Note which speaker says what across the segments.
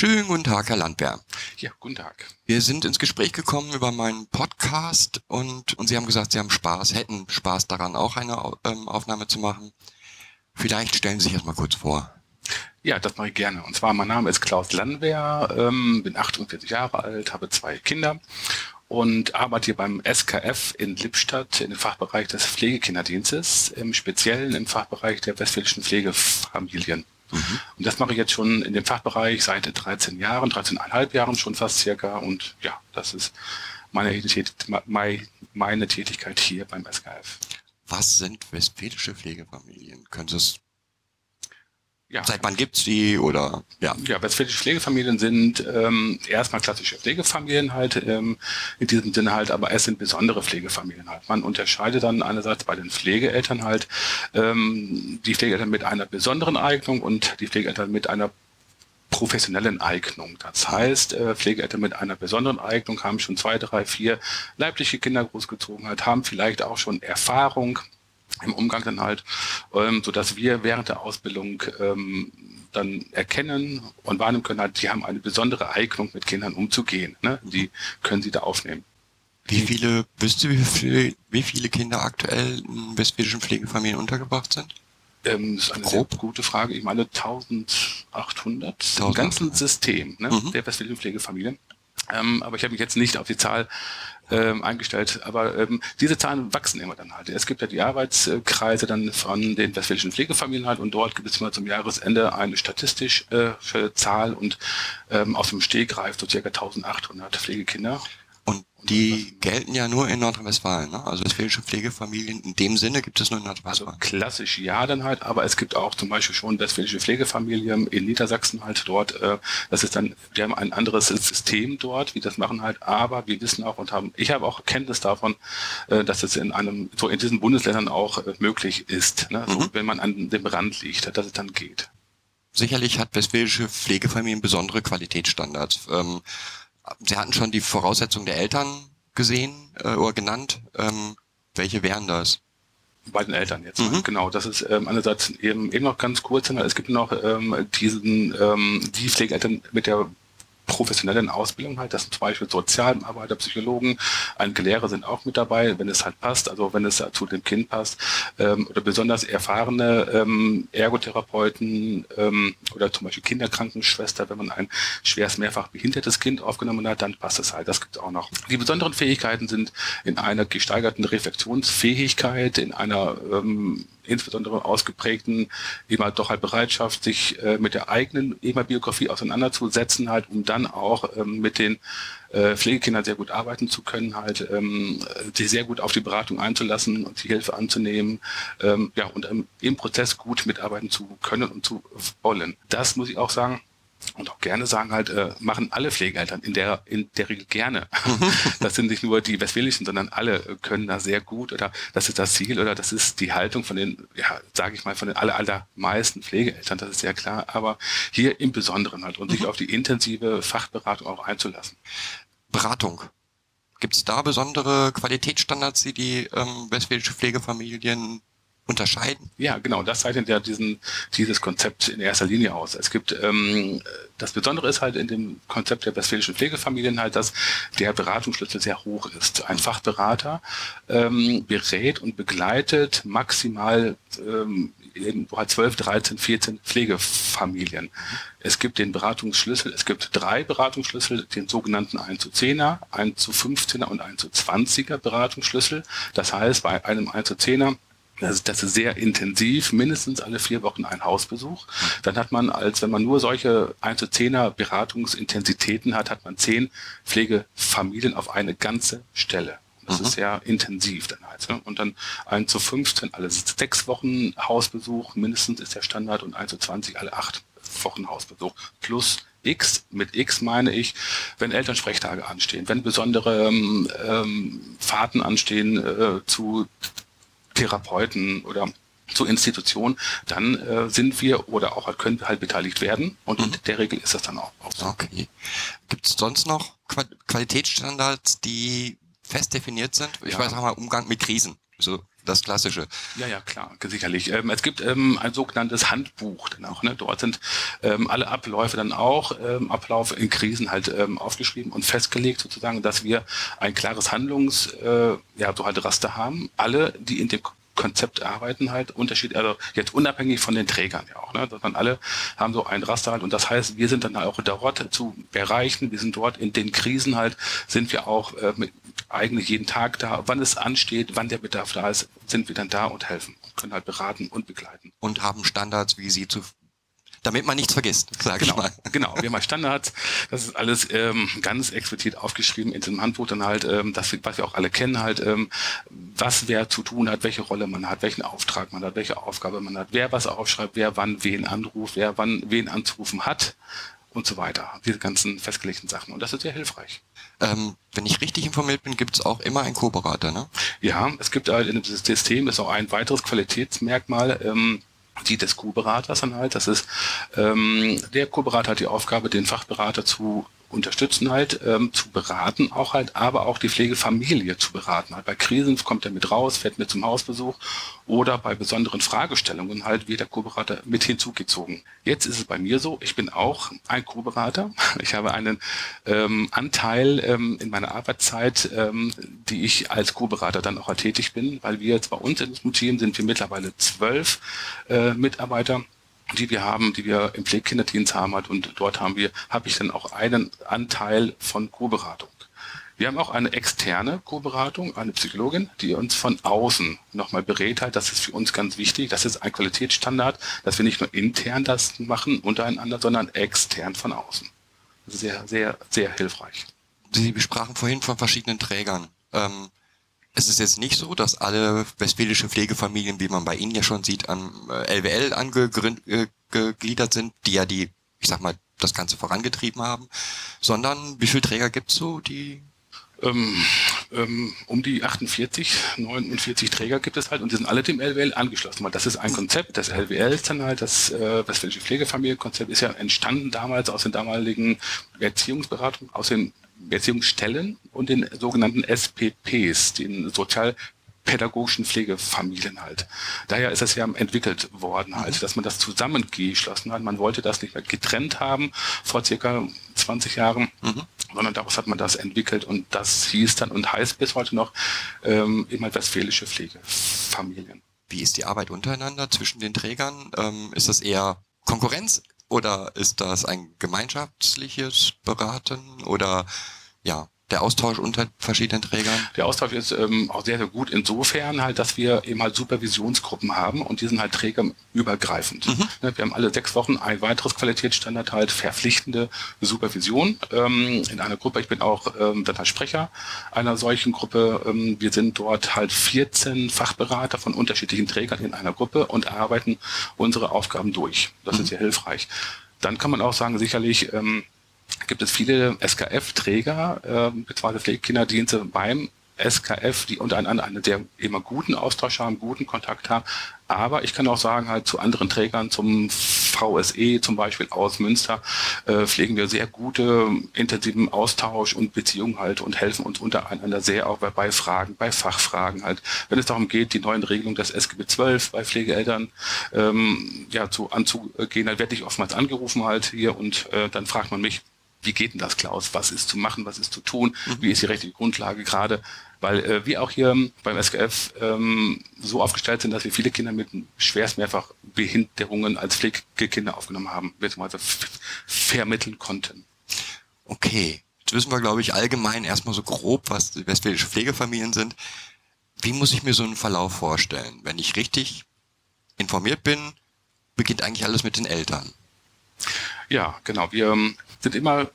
Speaker 1: Schönen guten Tag, Herr Landwehr.
Speaker 2: Ja, guten Tag.
Speaker 1: Wir sind ins Gespräch gekommen über meinen Podcast und, und Sie haben gesagt, Sie haben Spaß, hätten Spaß daran, auch eine ähm, Aufnahme zu machen. Vielleicht stellen Sie sich erstmal kurz vor.
Speaker 2: Ja, das mache ich gerne. Und zwar, mein Name ist Klaus Landwehr, ähm, bin 48 Jahre alt, habe zwei Kinder und arbeite hier beim SKF in Lippstadt in dem Fachbereich des Pflegekinderdienstes, im Speziellen im Fachbereich der westfälischen Pflegefamilien. Mhm. Und das mache ich jetzt schon in dem Fachbereich seit 13 Jahren, 13,5 Jahren schon fast circa. Und ja, das ist meine, meine Tätigkeit hier beim SKF.
Speaker 1: Was sind westfälische Pflegefamilien? Es
Speaker 2: ja.
Speaker 1: Seit wann gibt's die oder ja?
Speaker 2: Ja, westfälische Pflegefamilien sind ähm, erstmal klassische Pflegefamilien halt, ähm, in diesem Sinne halt, aber es sind besondere Pflegefamilien halt. Man unterscheidet dann einerseits bei den Pflegeeltern halt ähm, die Pflegeeltern mit einer besonderen Eignung und die Pflegeeltern mit einer professionellen Eignung. Das heißt, äh, Pflegeeltern mit einer besonderen Eignung haben schon zwei, drei, vier leibliche Kinder großgezogen halt, haben vielleicht auch schon Erfahrung im Umgang dann halt, ähm, so dass wir während der Ausbildung ähm, dann erkennen und wahrnehmen können, halt, die haben eine besondere Eignung, mit Kindern umzugehen. Ne? Die können sie da aufnehmen.
Speaker 1: Wie viele, wisst ihr, wie viele, wie viele Kinder aktuell in westfälischen Pflegefamilien untergebracht sind?
Speaker 2: Ähm, das ist eine Grob. sehr gute Frage. Ich meine 1800 1800. im ganzen System ne, mhm. der westfälischen Pflegefamilien. Ähm, aber ich habe mich jetzt nicht auf die Zahl ähm, eingestellt. Aber ähm, diese Zahlen wachsen immer dann halt. Es gibt ja die Arbeitskreise dann von den westfälischen Pflegefamilien halt und dort gibt es immer zum Jahresende eine statistische äh, Zahl und ähm, aus dem Stegreif so circa 1800 Pflegekinder.
Speaker 1: Die gelten ja nur in Nordrhein-Westfalen, ne? Also westfälische Pflegefamilien in dem Sinne gibt es nur in Nordrhein-Westfalen.
Speaker 2: Also klassisch ja dann halt, aber es gibt auch zum Beispiel schon westfälische Pflegefamilien in Niedersachsen halt dort. Äh, das ist dann, wir haben ein anderes System dort, wie das machen halt, aber wir wissen auch und haben, ich habe auch Kenntnis davon, äh, dass es in einem, so in diesen Bundesländern auch äh, möglich ist, ne? so, mhm. wenn man an dem Rand liegt, dass es dann geht.
Speaker 1: Sicherlich hat westfälische Pflegefamilien besondere Qualitätsstandards. Ähm, Sie hatten schon die Voraussetzungen der Eltern gesehen äh, oder genannt. Ähm, welche wären das?
Speaker 2: Bei den Eltern jetzt. Mhm. Genau, das ist ähm, einerseits eben, eben noch ganz kurz. Es gibt noch ähm, diesen, ähm, die Pflegeeltern mit der professionellen Ausbildung halt. Das sind zum Beispiel Sozialarbeiter, Psychologen, einige Lehrer sind auch mit dabei, wenn es halt passt, also wenn es zu dem Kind passt. Ähm, oder besonders erfahrene ähm, Ergotherapeuten ähm, oder zum Beispiel Kinderkrankenschwester, wenn man ein schweres mehrfach behindertes Kind aufgenommen hat, dann passt es halt. Das gibt es auch noch. Die besonderen Fähigkeiten sind in einer gesteigerten Reflexionsfähigkeit, in einer ähm, insbesondere ausgeprägten halt doch halt Bereitschaft, sich äh, mit der eigenen EMA-Biografie auseinanderzusetzen, halt, um dann auch ähm, mit den äh, Pflegekindern sehr gut arbeiten zu können, halt ähm, sich sehr gut auf die Beratung einzulassen und die Hilfe anzunehmen, ähm, ja, und ähm, im Prozess gut mitarbeiten zu können und zu wollen. Das muss ich auch sagen, und auch gerne sagen halt, äh, machen alle Pflegeeltern in der, in der Regel gerne. das sind nicht nur die Westfälischen, sondern alle können da sehr gut oder das ist das Ziel oder das ist die Haltung von den, ja, sage ich mal, von den aller, allermeisten Pflegeeltern, das ist sehr klar, aber hier im Besonderen halt und sich mhm. auf die intensive Fachberatung auch einzulassen.
Speaker 1: Beratung. Gibt es da besondere Qualitätsstandards, die die ähm, westfälische Pflegefamilien unterscheiden?
Speaker 2: Ja, genau. Das zeichnet ja diesen, dieses Konzept in erster Linie aus. Es gibt ähm, das Besondere ist halt in dem Konzept der westfälischen Pflegefamilien halt, dass der Beratungsschlüssel sehr hoch ist. Ein Fachberater ähm, berät und begleitet maximal ähm, eben 12, 13, 14 Pflegefamilien. Es gibt den Beratungsschlüssel, es gibt drei Beratungsschlüssel, den sogenannten 1 zu 10er, 1 zu 15er und 1 zu 20er Beratungsschlüssel. Das heißt, bei einem 1 zu 10er das ist, das ist sehr intensiv, mindestens alle vier Wochen ein Hausbesuch. Dann hat man, als wenn man nur solche 1 zu 10er Beratungsintensitäten hat, hat man zehn Pflegefamilien auf eine ganze Stelle. Das mhm. ist sehr intensiv dann halt. Ne? Und dann 1 zu 15, alle sechs Wochen Hausbesuch, mindestens ist der Standard und 1 zu 20, alle acht Wochen Hausbesuch. Plus X, mit X meine ich, wenn Elternsprechtage anstehen, wenn besondere ähm, ähm, Fahrten anstehen äh, zu Therapeuten oder zu Institutionen, dann äh, sind wir oder auch können wir halt beteiligt werden und mhm. in der Regel ist das dann auch,
Speaker 1: so. Okay. Gibt es sonst noch Qualitätsstandards, die fest definiert sind? Ich ja. weiß auch mal Umgang mit Krisen. So das Klassische.
Speaker 2: Ja, ja, klar, sicherlich. Ähm, es gibt ähm, ein sogenanntes Handbuch dann auch. Ne? Dort sind ähm, alle Abläufe dann auch, ähm, Ablauf in Krisen halt ähm, aufgeschrieben und festgelegt sozusagen, dass wir ein klares Handlungs, äh, ja, so halt Raster haben. Alle, die in dem Konzept arbeiten halt Unterschied, also jetzt unabhängig von den Trägern ja auch, ne, sondern alle haben so ein Raster halt und das heißt, wir sind dann auch dort zu erreichen, wir sind dort in den Krisen halt, sind wir auch äh, mit, eigentlich jeden Tag da, wann es ansteht, wann der Bedarf da ist, sind wir dann da und helfen können halt beraten und begleiten.
Speaker 1: Und haben Standards, wie sie zu damit man nichts vergisst,
Speaker 2: sag genau, ich mal. Genau, wir haben halt Standards, das ist alles ähm, ganz explizit aufgeschrieben in diesem Handbuch dann halt, ähm, das, was wir auch alle kennen halt, ähm, was wer zu tun hat, welche Rolle man hat, welchen Auftrag man hat, welche Aufgabe man hat, wer was aufschreibt, wer wann wen anruft, wer wann wen anzurufen hat und so weiter. Diese ganzen festgelegten Sachen. Und das ist sehr hilfreich.
Speaker 1: Ähm, wenn ich richtig informiert bin, gibt es auch immer einen Co-Berater, ne?
Speaker 2: Ja, es gibt halt in dem System ist auch ein weiteres Qualitätsmerkmal. Ähm, die des Co-Beraters dann halt. Das ist ähm, der Co-Berater hat die Aufgabe, den Fachberater zu unterstützen halt, ähm, zu beraten auch halt, aber auch die Pflegefamilie zu beraten halt. Bei Krisen kommt er mit raus, fährt mit zum Hausbesuch oder bei besonderen Fragestellungen halt wird der Co-Berater mit hinzugezogen. Jetzt ist es bei mir so, ich bin auch ein Co-Berater. Ich habe einen ähm, Anteil ähm, in meiner Arbeitszeit, ähm, die ich als Co-Berater dann auch halt tätig bin, weil wir jetzt bei uns in im Team sind wir mittlerweile zwölf äh, Mitarbeiter die wir haben, die wir im Pflegekinderdienst haben hat und dort haben wir, habe ich dann auch einen Anteil von Co-Beratung. Wir haben auch eine externe Co-Beratung, eine Psychologin, die uns von außen nochmal berät halt. Das ist für uns ganz wichtig. Das ist ein Qualitätsstandard, dass wir nicht nur intern das machen untereinander, sondern extern von außen. Sehr, sehr, sehr hilfreich.
Speaker 1: Sie sprachen vorhin von verschiedenen Trägern. Ähm, es ist jetzt nicht so, dass alle westfälische Pflegefamilien, wie man bei Ihnen ja schon sieht, an LWL äh, angegliedert sind, die ja die, ich sag mal, das Ganze vorangetrieben haben, sondern wie viele Träger gibt es so, die
Speaker 2: ähm, ähm, um die 48, 49 Träger gibt es halt und die sind alle dem LWL angeschlossen, weil das ist ein Konzept, das LWL ist dann halt, das äh, Westfälische Pflegefamilienkonzept ist ja entstanden damals aus den damaligen Erziehungsberatungen, aus den Erziehungsstellen und den sogenannten SPPs, den sozialpädagogischen Pflegefamilien halt. Daher ist es ja entwickelt worden halt, mhm. dass man das zusammengeschlossen hat. Man wollte das nicht mehr getrennt haben vor circa 20 Jahren, mhm. sondern daraus hat man das entwickelt und das hieß dann und heißt bis heute noch ähm, halt westfälische Pflegefamilien.
Speaker 1: Wie ist die Arbeit untereinander zwischen den Trägern? Ähm, ist das eher Konkurrenz oder ist das ein gemeinschaftliches Beraten? Oder ja, der Austausch unter verschiedenen Trägern?
Speaker 2: Der Austausch ist ähm, auch sehr, sehr gut insofern halt, dass wir eben halt Supervisionsgruppen haben und die sind halt trägerübergreifend. Mhm. Ne, wir haben alle sechs Wochen ein weiteres Qualitätsstandard halt verpflichtende Supervision ähm, in einer Gruppe. Ich bin auch ähm, dann halt Sprecher einer solchen Gruppe. Ähm, wir sind dort halt 14 Fachberater von unterschiedlichen Trägern in einer Gruppe und arbeiten unsere Aufgaben durch. Das mhm. ist sehr hilfreich. Dann kann man auch sagen, sicherlich, ähm, gibt es viele SKF-Träger, äh, beziehungsweise Pflegekinderdienste beim SKF, die untereinander einen sehr immer guten Austausch haben, guten Kontakt haben. Aber ich kann auch sagen, halt zu anderen Trägern, zum VSE zum Beispiel aus Münster, äh, pflegen wir sehr gute, intensiven Austausch und Beziehungen halt und helfen uns untereinander sehr auch bei, bei Fragen, bei Fachfragen halt. Wenn es darum geht, die neuen Regelungen des SGB 12 bei Pflegeeltern ähm, ja, zu, anzugehen, dann werde ich oftmals angerufen halt hier und äh, dann fragt man mich, wie geht denn das, Klaus? Was ist zu machen, was ist zu tun? Mhm. Wie ist die rechtliche Grundlage gerade? Weil äh, wir auch hier beim SKF ähm, so aufgestellt sind, dass wir viele Kinder mit schwerst mehrfach Behinderungen als Pflegekinder aufgenommen haben, beziehungsweise vermitteln konnten.
Speaker 1: Okay, jetzt wissen wir, glaube ich, allgemein erstmal so grob, was die westfälische Pflegefamilien sind. Wie muss ich mir so einen Verlauf vorstellen? Wenn ich richtig informiert bin, beginnt eigentlich alles mit den Eltern.
Speaker 2: Ja, genau. Wir ähm, sind immer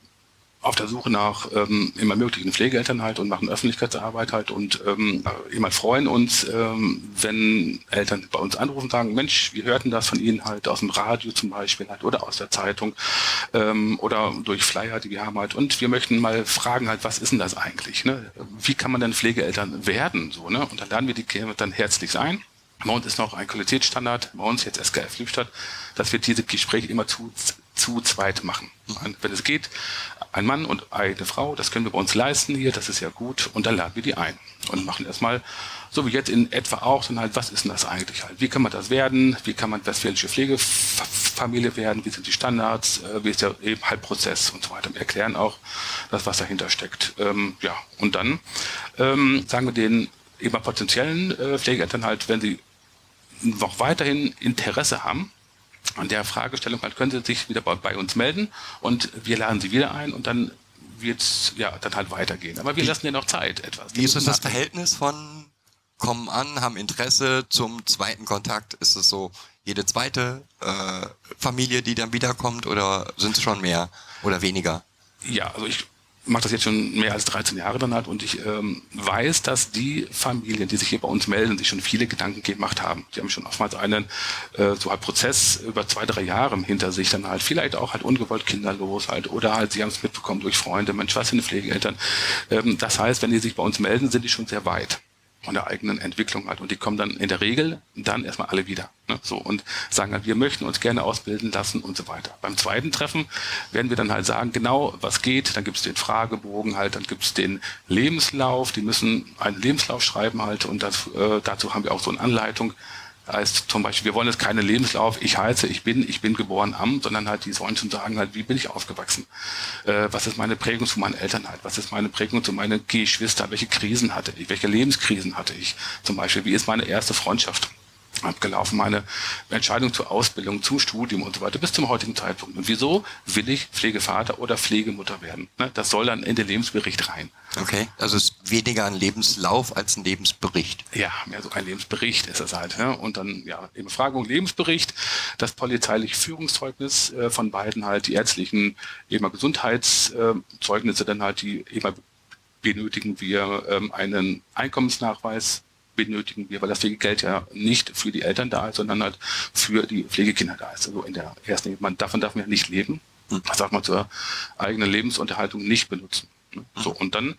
Speaker 2: auf der Suche nach ähm, immer möglichen Pflegeeltern halt und machen Öffentlichkeitsarbeit halt und ähm, immer freuen uns, ähm, wenn Eltern bei uns anrufen und sagen, Mensch, wir hörten das von Ihnen halt aus dem Radio zum Beispiel halt oder aus der Zeitung ähm, oder durch Flyer, die wir haben halt und wir möchten mal fragen halt, was ist denn das eigentlich? Ne? Wie kann man denn Pflegeeltern werden? So, ne? Und dann laden wir die dann herzlich ein. Bei uns ist noch ein Qualitätsstandard, bei uns jetzt SKF Liebstadt, dass wir diese Gespräche immer zu, zu zweit machen. Wenn es geht, ein Mann und eine Frau, das können wir bei uns leisten hier, das ist ja gut, und dann laden wir die ein und machen erstmal, so wie jetzt in etwa auch, dann halt, was ist denn das eigentlich halt? Wie kann man das werden? Wie kann man westfälische Pflegefamilie werden? Wie sind die Standards? Äh, wie ist der eben halt Prozess und so weiter? Wir erklären auch das, was dahinter steckt. Ähm, ja, und dann ähm, sagen wir den eben potenziellen äh, Pflegeeltern halt, wenn sie noch weiterhin Interesse haben, an der Fragestellung halt können Sie sich wieder bei, bei uns melden und wir laden Sie wieder ein und dann wird es ja dann halt weitergehen. Aber wir wie, lassen ja noch Zeit etwas.
Speaker 1: Wie ist das, das Verhältnis von kommen an, haben Interesse zum zweiten Kontakt? Ist es so jede zweite äh, Familie, die dann wiederkommt oder sind es schon mehr oder weniger?
Speaker 2: Ja, also ich mache das jetzt schon mehr als 13 Jahre dann halt und ich ähm, weiß, dass die Familien, die sich hier bei uns melden, sich schon viele Gedanken gemacht haben. Die haben schon oftmals einen äh, so halt Prozess über zwei, drei Jahre hinter sich, dann halt vielleicht auch halt ungewollt kinderlos halt oder halt sie haben es mitbekommen durch Freunde, Mensch, was sind Pflegeeltern. Ähm, das heißt, wenn die sich bei uns melden, sind die schon sehr weit von der eigenen Entwicklung halt. Und die kommen dann in der Regel dann erstmal alle wieder. Ne? So und sagen halt, wir möchten uns gerne ausbilden lassen und so weiter. Beim zweiten Treffen werden wir dann halt sagen, genau was geht. Dann gibt es den Fragebogen halt, dann gibt es den Lebenslauf. Die müssen einen Lebenslauf schreiben halt und das, äh, dazu haben wir auch so eine Anleitung heißt zum Beispiel, wir wollen jetzt keine Lebenslauf, ich heiße, ich bin, ich bin geboren am, sondern halt, die sollen schon sagen halt, wie bin ich aufgewachsen? Äh, was ist meine Prägung zu meinen Eltern halt? Was ist meine Prägung zu meinen Geschwistern? Welche Krisen hatte ich? Welche Lebenskrisen hatte ich? Zum Beispiel, wie ist meine erste Freundschaft? Abgelaufen, meine Entscheidung zur Ausbildung, zum Studium und so weiter bis zum heutigen Zeitpunkt. Und wieso will ich Pflegevater oder Pflegemutter werden? Ne, das soll dann in den Lebensbericht rein.
Speaker 1: Okay, also es ist weniger ein Lebenslauf als ein Lebensbericht.
Speaker 2: Ja, mehr so ein Lebensbericht ist es halt. Ne? Und dann, ja, eben Befragung, Lebensbericht, das polizeiliche Führungszeugnis äh, von beiden halt, die ärztlichen eben Gesundheitszeugnisse dann halt, die eben benötigen wir ähm, einen Einkommensnachweis benötigen wir, weil das Pflegegeld ja nicht für die Eltern da ist, sondern halt für die Pflegekinder da ist. Also in der ersten, man davon darf man ja nicht leben, hm. das darf man zur eigenen Lebensunterhaltung nicht benutzen. Ne? Hm. So, und dann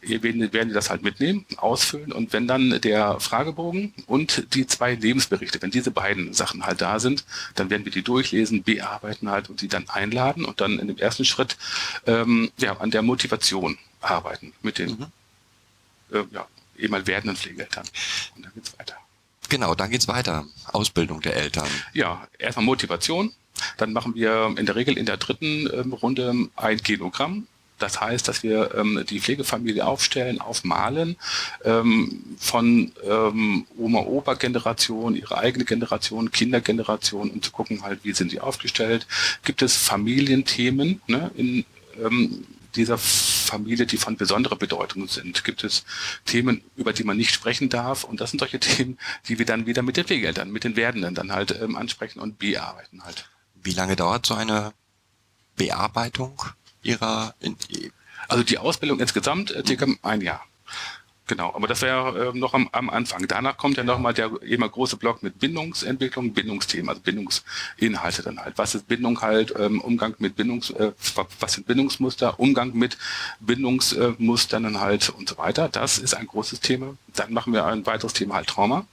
Speaker 2: werden, werden die das halt mitnehmen, ausfüllen und wenn dann der Fragebogen und die zwei Lebensberichte, wenn diese beiden Sachen halt da sind, dann werden wir die durchlesen, bearbeiten halt und sie dann einladen und dann in dem ersten Schritt ähm, ja, an der Motivation arbeiten mit den mhm. äh, ja, eben mal werdenden Pflegeeltern. Und dann geht's weiter.
Speaker 1: Genau, dann geht's weiter. Ausbildung der Eltern.
Speaker 2: Ja, erstmal Motivation. Dann machen wir in der Regel in der dritten ähm, Runde ein Genogramm. Das heißt, dass wir ähm, die Pflegefamilie aufstellen, aufmalen, ähm, von ähm, Oma-Opa-Generation, ihre eigene Generation, Kindergeneration, um zu gucken halt, wie sind sie aufgestellt. Gibt es Familienthemen ne, in ähm, dieser Familie, die von besonderer Bedeutung sind? Gibt es Themen, über die man nicht sprechen darf? Und das sind solche Themen, die wir dann wieder mit den Pflegeeltern, mit den Werdenden dann halt ähm, ansprechen und bearbeiten halt.
Speaker 1: Wie lange dauert so eine Bearbeitung ihrer? In,
Speaker 2: also die Ausbildung insgesamt äh, circa ein Jahr. Genau, aber das wäre äh, noch am, am Anfang. Danach kommt ja nochmal der immer große Block mit Bindungsentwicklung, Bindungsthemen, also Bindungsinhalte dann halt. Was ist Bindung halt, ähm, Umgang mit Bindungs, äh, was sind Bindungsmuster, Umgang mit Bindungsmustern dann halt und so weiter. Das ist ein großes Thema. Dann machen wir ein weiteres Thema halt Trauma.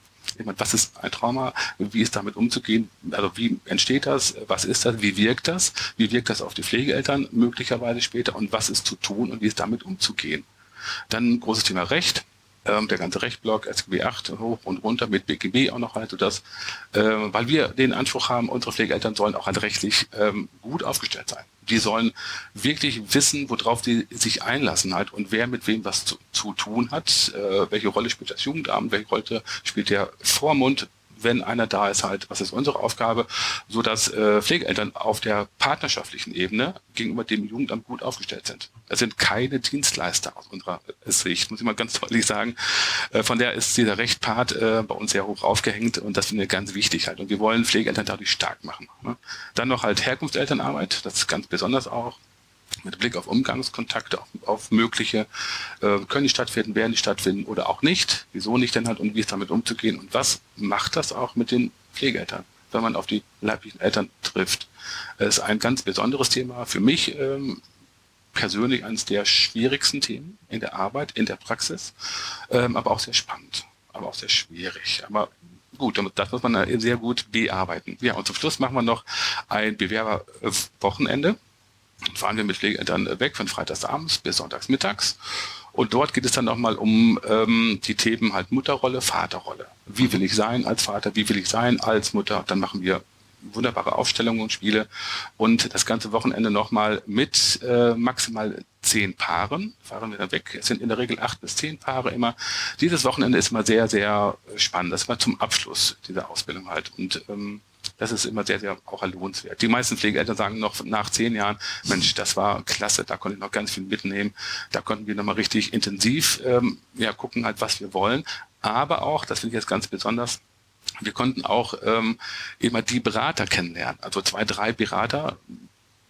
Speaker 2: Was ist ein Trauma? Wie ist damit umzugehen? Also wie entsteht das? Was ist das? Wie wirkt das? Wie wirkt das auf die Pflegeeltern möglicherweise später? Und was ist zu tun und wie ist damit umzugehen? Dann großes Thema Recht. Ähm, der ganze Rechtblock, SGB 8 hoch und runter mit BGB auch noch halt, sodass, äh, weil wir den Anspruch haben, unsere Pflegeeltern sollen auch halt rechtlich ähm, gut aufgestellt sein. Die sollen wirklich wissen, worauf die sich einlassen halt und wer mit wem was zu, zu tun hat, äh, welche Rolle spielt das Jugendamt, welche Rolle spielt der Vormund, wenn einer da ist halt, was ist unsere Aufgabe, so dass äh, Pflegeeltern auf der partnerschaftlichen Ebene gegenüber dem Jugendamt gut aufgestellt sind. Es sind keine Dienstleister aus unserer Sicht, muss ich mal ganz deutlich sagen. Äh, von der ist dieser Rechtpart äh, bei uns sehr hoch aufgehängt und das finde ich ganz wichtig halt. Und wir wollen Pflegeeltern dadurch stark machen. Ne? Dann noch halt Herkunftselternarbeit, das ist ganz besonders auch mit Blick auf Umgangskontakte, auf, auf mögliche, äh, können die stattfinden, werden die stattfinden oder auch nicht, wieso nicht denn halt und wie ist damit umzugehen und was macht das auch mit den Pflegeeltern, wenn man auf die leiblichen Eltern trifft. Es ist ein ganz besonderes Thema für mich ähm, persönlich eines der schwierigsten Themen in der Arbeit, in der Praxis, ähm, aber auch sehr spannend, aber auch sehr schwierig. Aber gut, das muss man sehr gut bearbeiten. Ja, und zum Schluss machen wir noch ein Bewerberwochenende fahren wir mit Pflegeeltern weg von freitagsabends bis sonntagsmittags. Und dort geht es dann nochmal um ähm, die Themen halt Mutterrolle, Vaterrolle. Wie will ich sein als Vater? Wie will ich sein als Mutter? Dann machen wir wunderbare Aufstellungen und Spiele und das ganze Wochenende nochmal mit äh, maximal zehn Paaren fahren wir dann weg. Es sind in der Regel acht bis zehn Paare immer. Dieses Wochenende ist immer sehr, sehr spannend. Das war zum Abschluss dieser Ausbildung halt. Und ähm, das ist immer sehr, sehr auch lohnenswert. Die meisten Pflegeeltern sagen noch nach zehn Jahren, Mensch, das war klasse, da konnte ich noch ganz viel mitnehmen. Da konnten wir nochmal richtig intensiv ähm, ja, gucken, halt, was wir wollen. Aber auch, das finde ich jetzt ganz besonders, wir konnten auch ähm, immer die Berater kennenlernen. Also zwei, drei Berater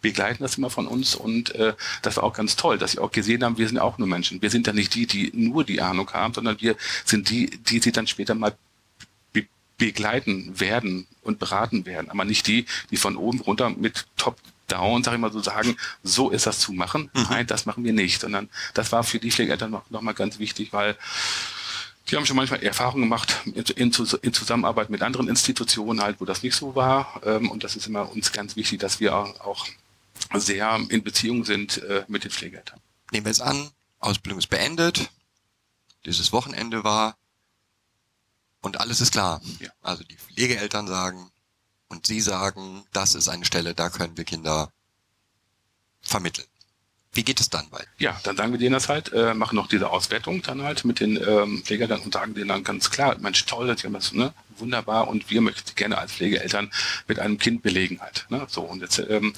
Speaker 2: begleiten das immer von uns und äh, das war auch ganz toll, dass sie auch gesehen haben, wir sind auch nur Menschen. Wir sind ja nicht die, die nur die Ahnung haben, sondern wir sind die, die sie dann später mal begleiten werden und beraten werden, aber nicht die, die von oben runter mit Top Down, sag ich mal so sagen, so ist das zu machen. Mhm. Nein, das machen wir nicht, sondern das war für die Pflegeeltern noch, noch mal ganz wichtig, weil die haben schon manchmal Erfahrungen gemacht in, in, Zusammenarbeit mit anderen Institutionen halt, wo das nicht so war. Ähm, und das ist immer uns ganz wichtig, dass wir auch sehr in Beziehung sind äh, mit den Pflegeeltern.
Speaker 1: Nehmen wir es an, Ausbildung ist beendet, dieses Wochenende war und alles ist klar. Ja. Also die Pflegeeltern sagen und sie sagen, das ist eine Stelle, da können wir Kinder vermitteln. Wie geht es dann weiter?
Speaker 2: Ja, dann sagen wir denen das halt, äh, machen noch diese Auswertung dann halt mit den ähm, Pflegeeltern und sagen denen dann ganz klar, Mensch, toll, das ist ne, wunderbar und wir möchten gerne als Pflegeeltern mit einem Kind belegen halt. Ne? So, und jetzt ähm,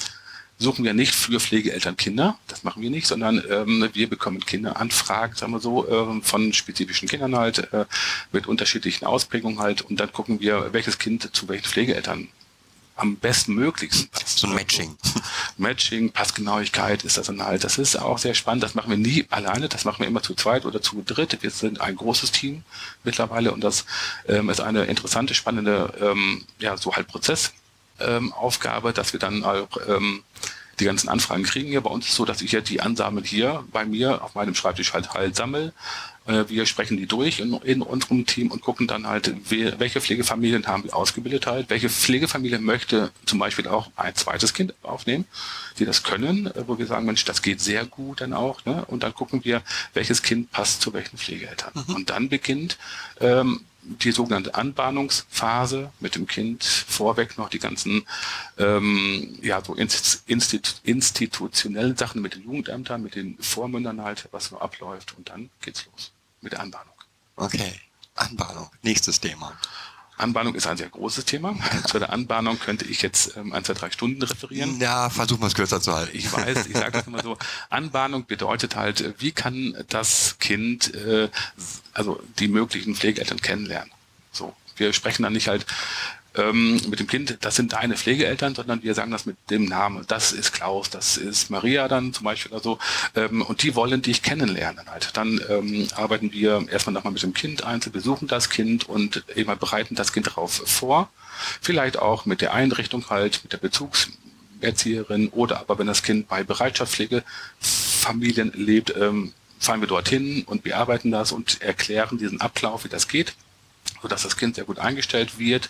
Speaker 2: suchen wir nicht für Pflegeeltern Kinder, das machen wir nicht, sondern ähm, wir bekommen Kinderanfragen, sagen wir so, ähm, von spezifischen Kindern halt, äh, mit unterschiedlichen Ausprägungen halt und dann gucken wir, welches Kind zu welchen Pflegeeltern am besten möglichsten
Speaker 1: passt. So ein Matching.
Speaker 2: Matching, Passgenauigkeit ist das dann halt. Das ist auch sehr spannend. Das machen wir nie alleine. Das machen wir immer zu zweit oder zu dritt. Wir sind ein großes Team mittlerweile und das ähm, ist eine interessante, spannende, ähm, ja, so halt Prozess ähm, Aufgabe, dass wir dann auch ähm, die ganzen Anfragen kriegen. Hier bei uns ist so, dass ich ja die Ansammel hier bei mir auf meinem Schreibtisch halt halt sammel. Äh, wir sprechen die durch in, in unserem Team und gucken dann halt, we, welche Pflegefamilien haben wir ausgebildet halt, welche Pflegefamilie möchte zum Beispiel auch ein zweites Kind aufnehmen, die das können, äh, wo wir sagen, Mensch, das geht sehr gut dann auch. Ne? Und dann gucken wir, welches Kind passt zu welchen Pflegeeltern. Mhm. Und dann beginnt ähm, die sogenannte Anbahnungsphase mit dem Kind vorweg noch die ganzen ähm, ja so institu institutionellen Sachen mit den Jugendämtern, mit den Vormündern halt, was so abläuft und dann geht's los mit der Anbahnung.
Speaker 1: Okay, Anbahnung, nächstes Thema.
Speaker 2: Anbahnung ist ein sehr großes Thema. Zu der Anbahnung könnte ich jetzt ähm, ein, zwei, drei Stunden referieren.
Speaker 1: Ja, versuchen wir es kürzer zu halten.
Speaker 2: Ich weiß, ich sage das immer so. Anbahnung bedeutet halt, wie kann das Kind äh, also die möglichen Pflegeeltern kennenlernen. So, wir sprechen dann nicht halt ähm, mit dem Kind, das sind deine Pflegeeltern, sondern wir sagen das mit dem Namen. Das ist Klaus, das ist Maria dann zum Beispiel oder so. Ähm, und die wollen dich kennenlernen halt. Dann ähm, arbeiten wir erstmal nochmal mit dem Kind einzeln, besuchen das Kind und immer bereiten das Kind darauf vor. Vielleicht auch mit der Einrichtung halt, mit der Bezugserzieherin oder aber wenn das Kind bei Bereitschaftspflegefamilien lebt, ähm, fahren wir dorthin und bearbeiten das und erklären diesen Ablauf, wie das geht sodass das Kind sehr gut eingestellt wird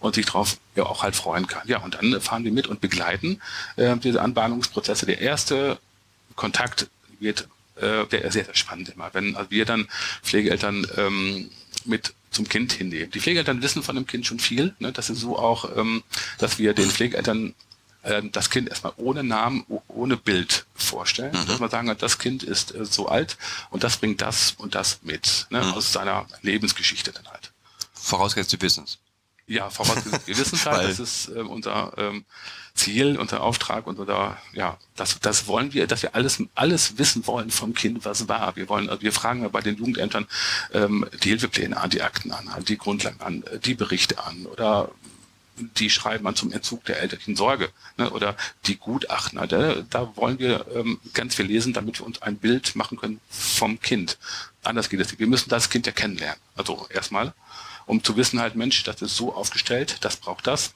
Speaker 2: und sich darauf ja auch halt freuen kann. Ja, und dann fahren wir mit und begleiten äh, diese Anbahnungsprozesse. Der erste Kontakt wird äh, der sehr, sehr spannend immer, wenn also wir dann Pflegeeltern ähm, mit zum Kind hinnehmen. Die Pflegeeltern wissen von dem Kind schon viel. Ne? Das ist so auch, ähm, dass wir den Pflegeeltern äh, das Kind erstmal ohne Namen, ohne Bild vorstellen. Mhm. Dass man sagen, das Kind ist äh, so alt und das bringt das und das mit, ne? mhm. aus seiner Lebensgeschichte dann halt.
Speaker 1: Vorausgesetzt, Sie wissen es.
Speaker 2: Ja, vorausgesetzt, wir wissen es halt, das ist äh, unser ähm, Ziel, unser Auftrag und unser, ja, das, das wollen wir, dass wir alles, alles wissen wollen vom Kind, was war. Wir wollen, also wir fragen bei den Jugendämtern ähm, die Hilfepläne an, die Akten an, die Grundlagen an, die Berichte an oder die schreiben man zum Entzug der elterlichen Sorge ne? oder die Gutachten. Da, da wollen wir ähm, ganz viel lesen, damit wir uns ein Bild machen können vom Kind. Anders geht es nicht. Wir müssen das Kind ja kennenlernen. Also erstmal, um zu wissen halt, Mensch, das ist so aufgestellt, das braucht das.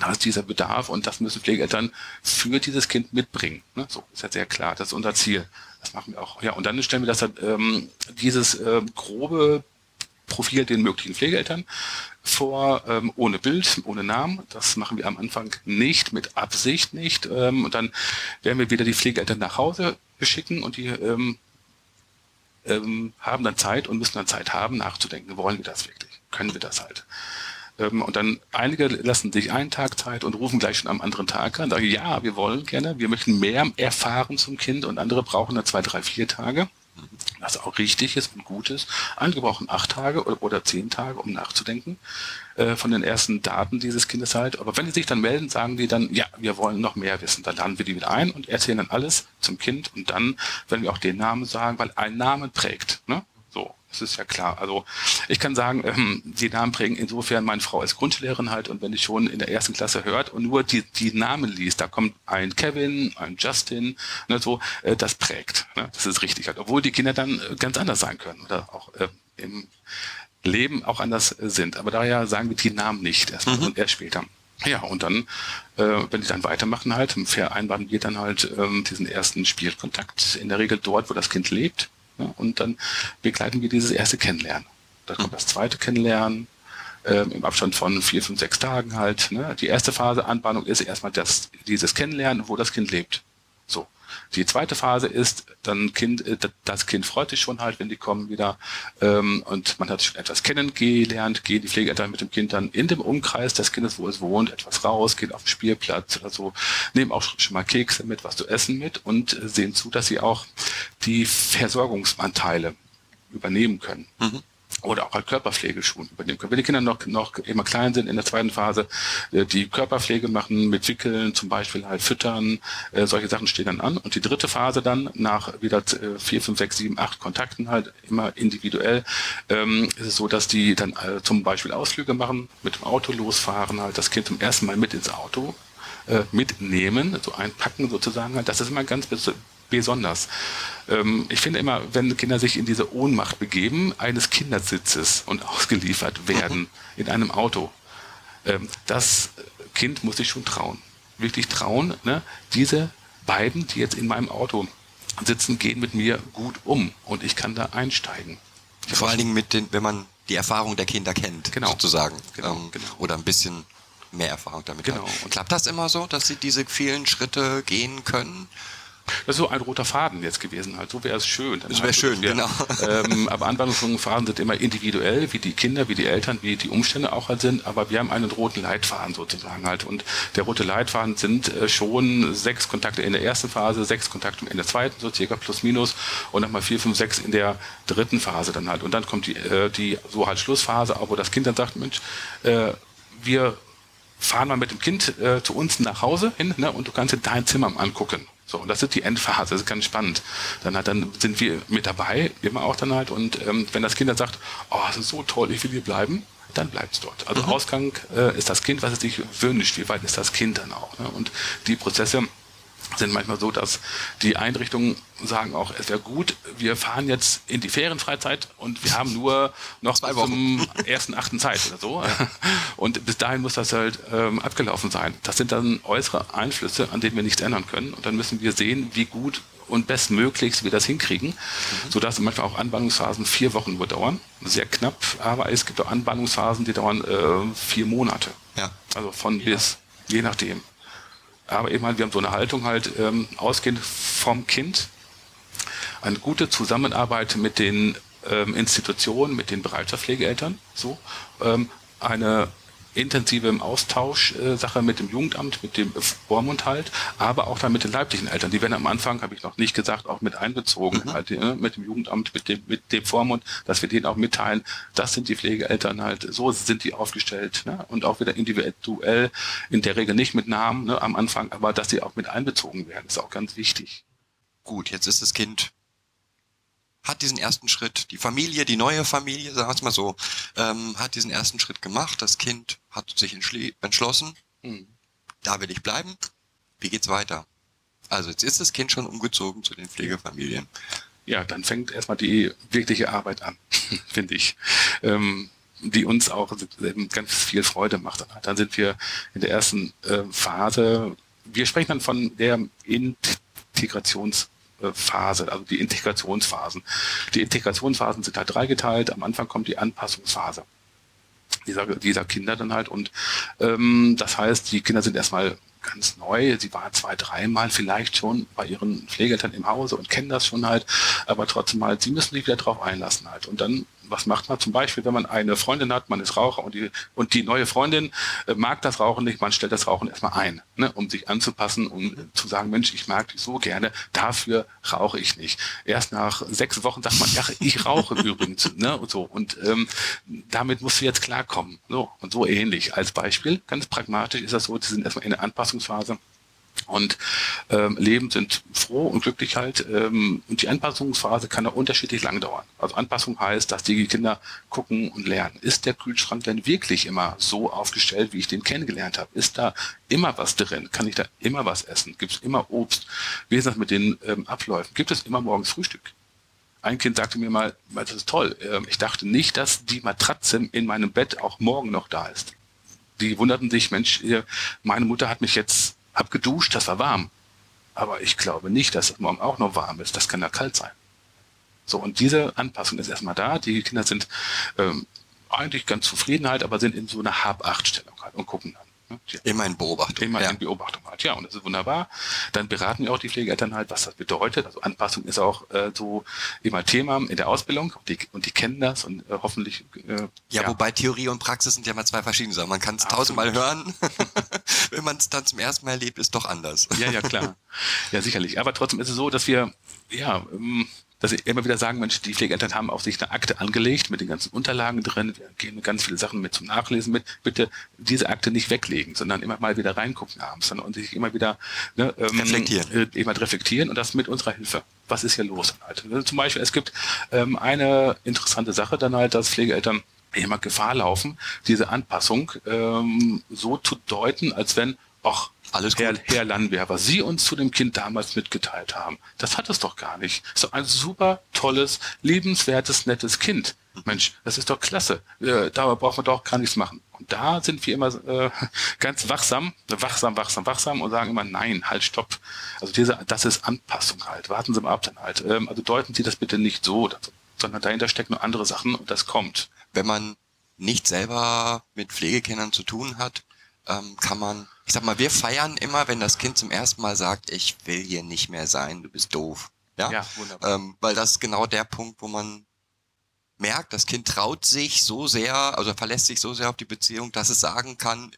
Speaker 2: Da ist dieser Bedarf und das müssen Pflegeeltern für dieses Kind mitbringen. Ne? So ist ja sehr klar. Das ist unser Ziel. Das machen wir auch. Ja, und dann stellen wir das ähm, dieses äh, grobe Profil den möglichen Pflegeeltern vor, ähm, ohne Bild, ohne Namen. Das machen wir am Anfang nicht, mit Absicht nicht. Ähm, und dann werden wir wieder die Pflegeeltern nach Hause beschicken und die ähm, ähm, haben dann Zeit und müssen dann Zeit haben, nachzudenken, wollen wir das wirklich? Können wir das halt? Ähm, und dann einige lassen sich einen Tag Zeit und rufen gleich schon am anderen Tag an, sagen, ja, wir wollen gerne, wir möchten mehr erfahren zum Kind und andere brauchen dann zwei, drei, vier Tage was auch richtig ist und gut ist. Einige brauchen acht Tage oder, zehn Tage, um nachzudenken äh, von den ersten Daten dieses Kindes halt. Aber wenn die sich dann melden, sagen die dann, ja, wir wollen noch mehr wissen. Dann laden wir die wieder ein und erzählen dann alles zum Kind und dann werden wir auch den Namen sagen, weil ein Name prägt. Ne? So. Das ist ja klar. Also ich kann sagen, ähm, die Namen prägen insofern meine Frau als Grundschullehrerin halt und wenn ich schon in der ersten Klasse hört und nur die, die Namen liest, da kommt ein Kevin, ein Justin, ne, so, äh, das prägt. Ne? Das ist richtig halt. Obwohl die Kinder dann äh, ganz anders sein können oder auch äh, im Leben auch anders äh, sind. Aber daher sagen wir die Namen nicht erstmal mhm. und erst später. Ja, und dann, äh, wenn die dann weitermachen halt, vereinbaren wir dann halt ähm, diesen ersten Spielkontakt, in der Regel dort, wo das Kind lebt. Ja, und dann begleiten wir dieses erste Kennenlernen. Da kommt das zweite Kennenlernen ähm, im Abstand von vier, fünf, sechs Tagen halt. Ne? Die erste Phase Anbahnung ist erstmal das, dieses Kennenlernen, wo das Kind lebt. So. Die zweite Phase ist, dann Kind, äh, das Kind freut sich schon halt, wenn die kommen wieder ähm, und man hat schon etwas kennengelernt, gehen die Pflegeeltern mit dem Kind dann in dem Umkreis des Kindes, wo es wohnt, etwas raus, gehen auf den Spielplatz oder so, nehmen auch schon mal Kekse mit, was zu essen mit und sehen zu, dass sie auch die Versorgungsanteile übernehmen können. Mhm oder auch halt Körperpflegeschulen übernehmen können. Wenn die Kinder noch, noch immer klein sind in der zweiten Phase, äh, die Körperpflege machen, mit Wickeln, zum Beispiel halt füttern, äh, solche Sachen stehen dann an. Und die dritte Phase dann, nach wieder äh, vier, fünf, sechs, sieben, acht Kontakten halt immer individuell, ähm, ist es so, dass die dann zum Beispiel Ausflüge machen, mit dem Auto losfahren, halt das Kind zum ersten Mal mit ins Auto mitnehmen, so einpacken sozusagen. Halt. Das ist immer ganz besonders. Ähm, ich finde immer, wenn Kinder sich in diese Ohnmacht begeben, eines Kindersitzes und ausgeliefert werden in einem Auto, ähm, das Kind muss sich schon trauen. Wirklich trauen, ne? diese beiden, die jetzt in meinem Auto sitzen, gehen mit mir gut um und ich kann da einsteigen.
Speaker 1: Vor allen Dingen mit den, wenn man die Erfahrung der Kinder kennt,
Speaker 2: genau.
Speaker 1: sozusagen.
Speaker 2: Genau, ähm,
Speaker 1: genau. Oder ein bisschen mehr Erfahrung damit
Speaker 2: genau.
Speaker 1: Und klappt das immer so, dass sie diese vielen Schritte gehen können?
Speaker 2: Das ist so ein roter Faden jetzt gewesen halt. So wäre es schön.
Speaker 1: Das wäre schön, wär, genau.
Speaker 2: Ähm, aber Anwendungsfaden sind immer individuell, wie die Kinder, wie die Eltern, wie die Umstände auch halt sind. Aber wir haben einen roten Leitfaden sozusagen halt. Und der rote Leitfaden sind äh, schon sechs Kontakte in der ersten Phase, sechs Kontakte in der zweiten, so circa plus minus. Und nochmal vier, fünf, sechs in der dritten Phase dann halt. Und dann kommt die, äh, die so halt Schlussphase, auch wo das Kind dann sagt, Mensch, äh, wir fahren mal mit dem Kind äh, zu uns nach Hause hin ne, und du kannst dir dein Zimmer angucken. So, und das ist die Endphase, das ist ganz spannend. Dann, halt, dann sind wir mit dabei, immer auch dann halt. Und ähm, wenn das Kind dann sagt, oh, das ist so toll, ich will hier bleiben, dann bleibt es dort. Also mhm. Ausgang äh, ist das Kind, was es sich wünscht. Wie weit ist das Kind dann auch? Ne? Und die Prozesse sind manchmal so, dass die Einrichtungen sagen auch, es wäre gut, wir fahren jetzt in die Ferienfreizeit und wir haben nur noch Zwei zum ersten achten Zeit oder so. Und bis dahin muss das halt ähm, abgelaufen sein. Das sind dann äußere Einflüsse, an denen wir nichts ändern können. Und dann müssen wir sehen, wie gut und bestmöglichst wir das hinkriegen, mhm. sodass manchmal auch Anbahnungsphasen vier Wochen nur dauern. Sehr knapp, aber es gibt auch Anbahnungsphasen, die dauern äh, vier Monate.
Speaker 1: Ja.
Speaker 2: Also von ja. bis, je nachdem. Aber eben halt, wir haben so eine Haltung halt, ähm, ausgehend vom Kind, eine gute Zusammenarbeit mit den ähm, Institutionen, mit den Bereitschaftspflegeeltern, so, ähm, eine intensive im Austausch äh, Sache mit dem Jugendamt, mit dem Vormund halt, aber auch dann mit den leiblichen Eltern. Die werden am Anfang, habe ich noch nicht gesagt, auch mit einbezogen, mhm. halt, äh, mit dem Jugendamt, mit dem, mit dem Vormund, dass wir denen auch mitteilen, das sind die Pflegeeltern halt, so sind die aufgestellt ne? und auch wieder individuell, in der Regel nicht mit Namen ne, am Anfang, aber dass sie auch mit einbezogen werden, ist auch ganz wichtig.
Speaker 1: Gut, jetzt ist das Kind hat diesen ersten Schritt, die Familie, die neue Familie, sagen wir es mal so, ähm, hat diesen ersten Schritt gemacht. Das Kind hat sich entschlossen, mhm. da will ich bleiben. Wie geht's weiter? Also jetzt ist das Kind schon umgezogen zu den Pflegefamilien.
Speaker 2: Ja, dann fängt erstmal die wirkliche Arbeit an, finde ich. Ähm, die uns auch ganz viel Freude macht. Dann sind wir in der ersten äh, Phase, wir sprechen dann von der Integrations Phase, also die Integrationsphasen. Die Integrationsphasen sind halt dreigeteilt. Am Anfang kommt die Anpassungsphase dieser, dieser Kinder dann halt. Und ähm, das heißt, die Kinder sind erstmal ganz neu. Sie war zwei, dreimal vielleicht schon bei ihren Pflegeeltern im Hause und kennen das schon halt, aber trotzdem halt, sie müssen sich wieder drauf einlassen halt. Und dann was macht man zum Beispiel, wenn man eine Freundin hat, man ist Raucher und die, und die neue Freundin äh, mag das Rauchen nicht, man stellt das Rauchen erstmal ein, ne, um sich anzupassen, um äh, zu sagen, Mensch, ich mag dich so gerne, dafür rauche ich nicht. Erst nach sechs Wochen sagt man, ja, ich rauche übrigens, ne, und so. Und ähm, damit musst du jetzt klarkommen. So, und so ähnlich. Als Beispiel, ganz pragmatisch ist das so, die sind erstmal in der Anpassungsphase und ähm, leben, sind froh und glücklich halt. Ähm, und die Anpassungsphase kann auch unterschiedlich lang dauern. Also Anpassung heißt, dass die Kinder gucken und lernen. Ist der Kühlschrank denn wirklich immer so aufgestellt, wie ich den kennengelernt habe? Ist da immer was drin? Kann ich da immer was essen? Gibt es immer Obst? Wie ist das mit den ähm, Abläufen? Gibt es immer morgens Frühstück? Ein Kind sagte mir mal, das ist toll, ähm, ich dachte nicht, dass die Matratze in meinem Bett auch morgen noch da ist. Die wunderten sich, Mensch, meine Mutter hat mich jetzt hab geduscht, das war warm. Aber ich glaube nicht, dass es morgen auch noch warm ist. Das kann ja kalt sein. So, und diese Anpassung ist erstmal da. Die Kinder sind ähm, eigentlich ganz zufrieden halt, aber sind in so einer Hab-Acht-Stellung halt und gucken dann.
Speaker 1: Immer in Beobachtung.
Speaker 2: Immer ja. in Beobachtung halt, ja, und das ist wunderbar. Dann beraten wir auch die Pflegeeltern halt, was das bedeutet. Also Anpassung ist auch äh, so immer Thema in der Ausbildung und die, und die kennen das und äh, hoffentlich.
Speaker 1: Äh, ja, ja, wobei Theorie und Praxis sind ja mal zwei verschiedene Sachen. Man kann es tausendmal hören. Wenn man es dann zum ersten Mal erlebt, ist doch anders.
Speaker 2: Ja, ja, klar. Ja, sicherlich. Aber trotzdem ist es so, dass wir, ja, ähm, dass sie immer wieder sagen, Mensch, die Pflegeeltern haben auf sich eine Akte angelegt mit den ganzen Unterlagen drin, wir geben ganz viele Sachen mit zum Nachlesen mit, bitte diese Akte nicht weglegen, sondern immer mal wieder reingucken abends und sich immer wieder
Speaker 1: ne, ähm, reflektieren.
Speaker 2: Äh, immer reflektieren und das mit unserer Hilfe. Was ist hier los? Halt? Also zum Beispiel, es gibt ähm, eine interessante Sache dann halt, dass Pflegeeltern immer Gefahr laufen, diese Anpassung ähm, so zu deuten, als wenn, ach, alles Herr, Herr Landwehr, was Sie uns zu dem Kind damals mitgeteilt haben, das hat es doch gar nicht. So ein super tolles, liebenswertes, nettes Kind. Mensch, das ist doch klasse. Äh, da braucht man doch gar nichts machen. Und da sind wir immer äh, ganz wachsam, wachsam, wachsam, wachsam und sagen immer, nein, halt, stopp. Also diese, das ist Anpassung halt. Warten Sie mal ab dann halt. Ähm, also deuten Sie das bitte nicht so, sondern dahinter stecken nur andere Sachen und das kommt.
Speaker 1: Wenn man nicht selber mit Pflegekindern zu tun hat, ähm, kann man, ich sag mal, wir feiern immer, wenn das Kind zum ersten Mal sagt, ich will hier nicht mehr sein, du bist doof. Ja, ja wunderbar. Ähm, weil das ist genau der Punkt, wo man merkt, das Kind traut sich so sehr, also verlässt sich so sehr auf die Beziehung, dass es sagen kann,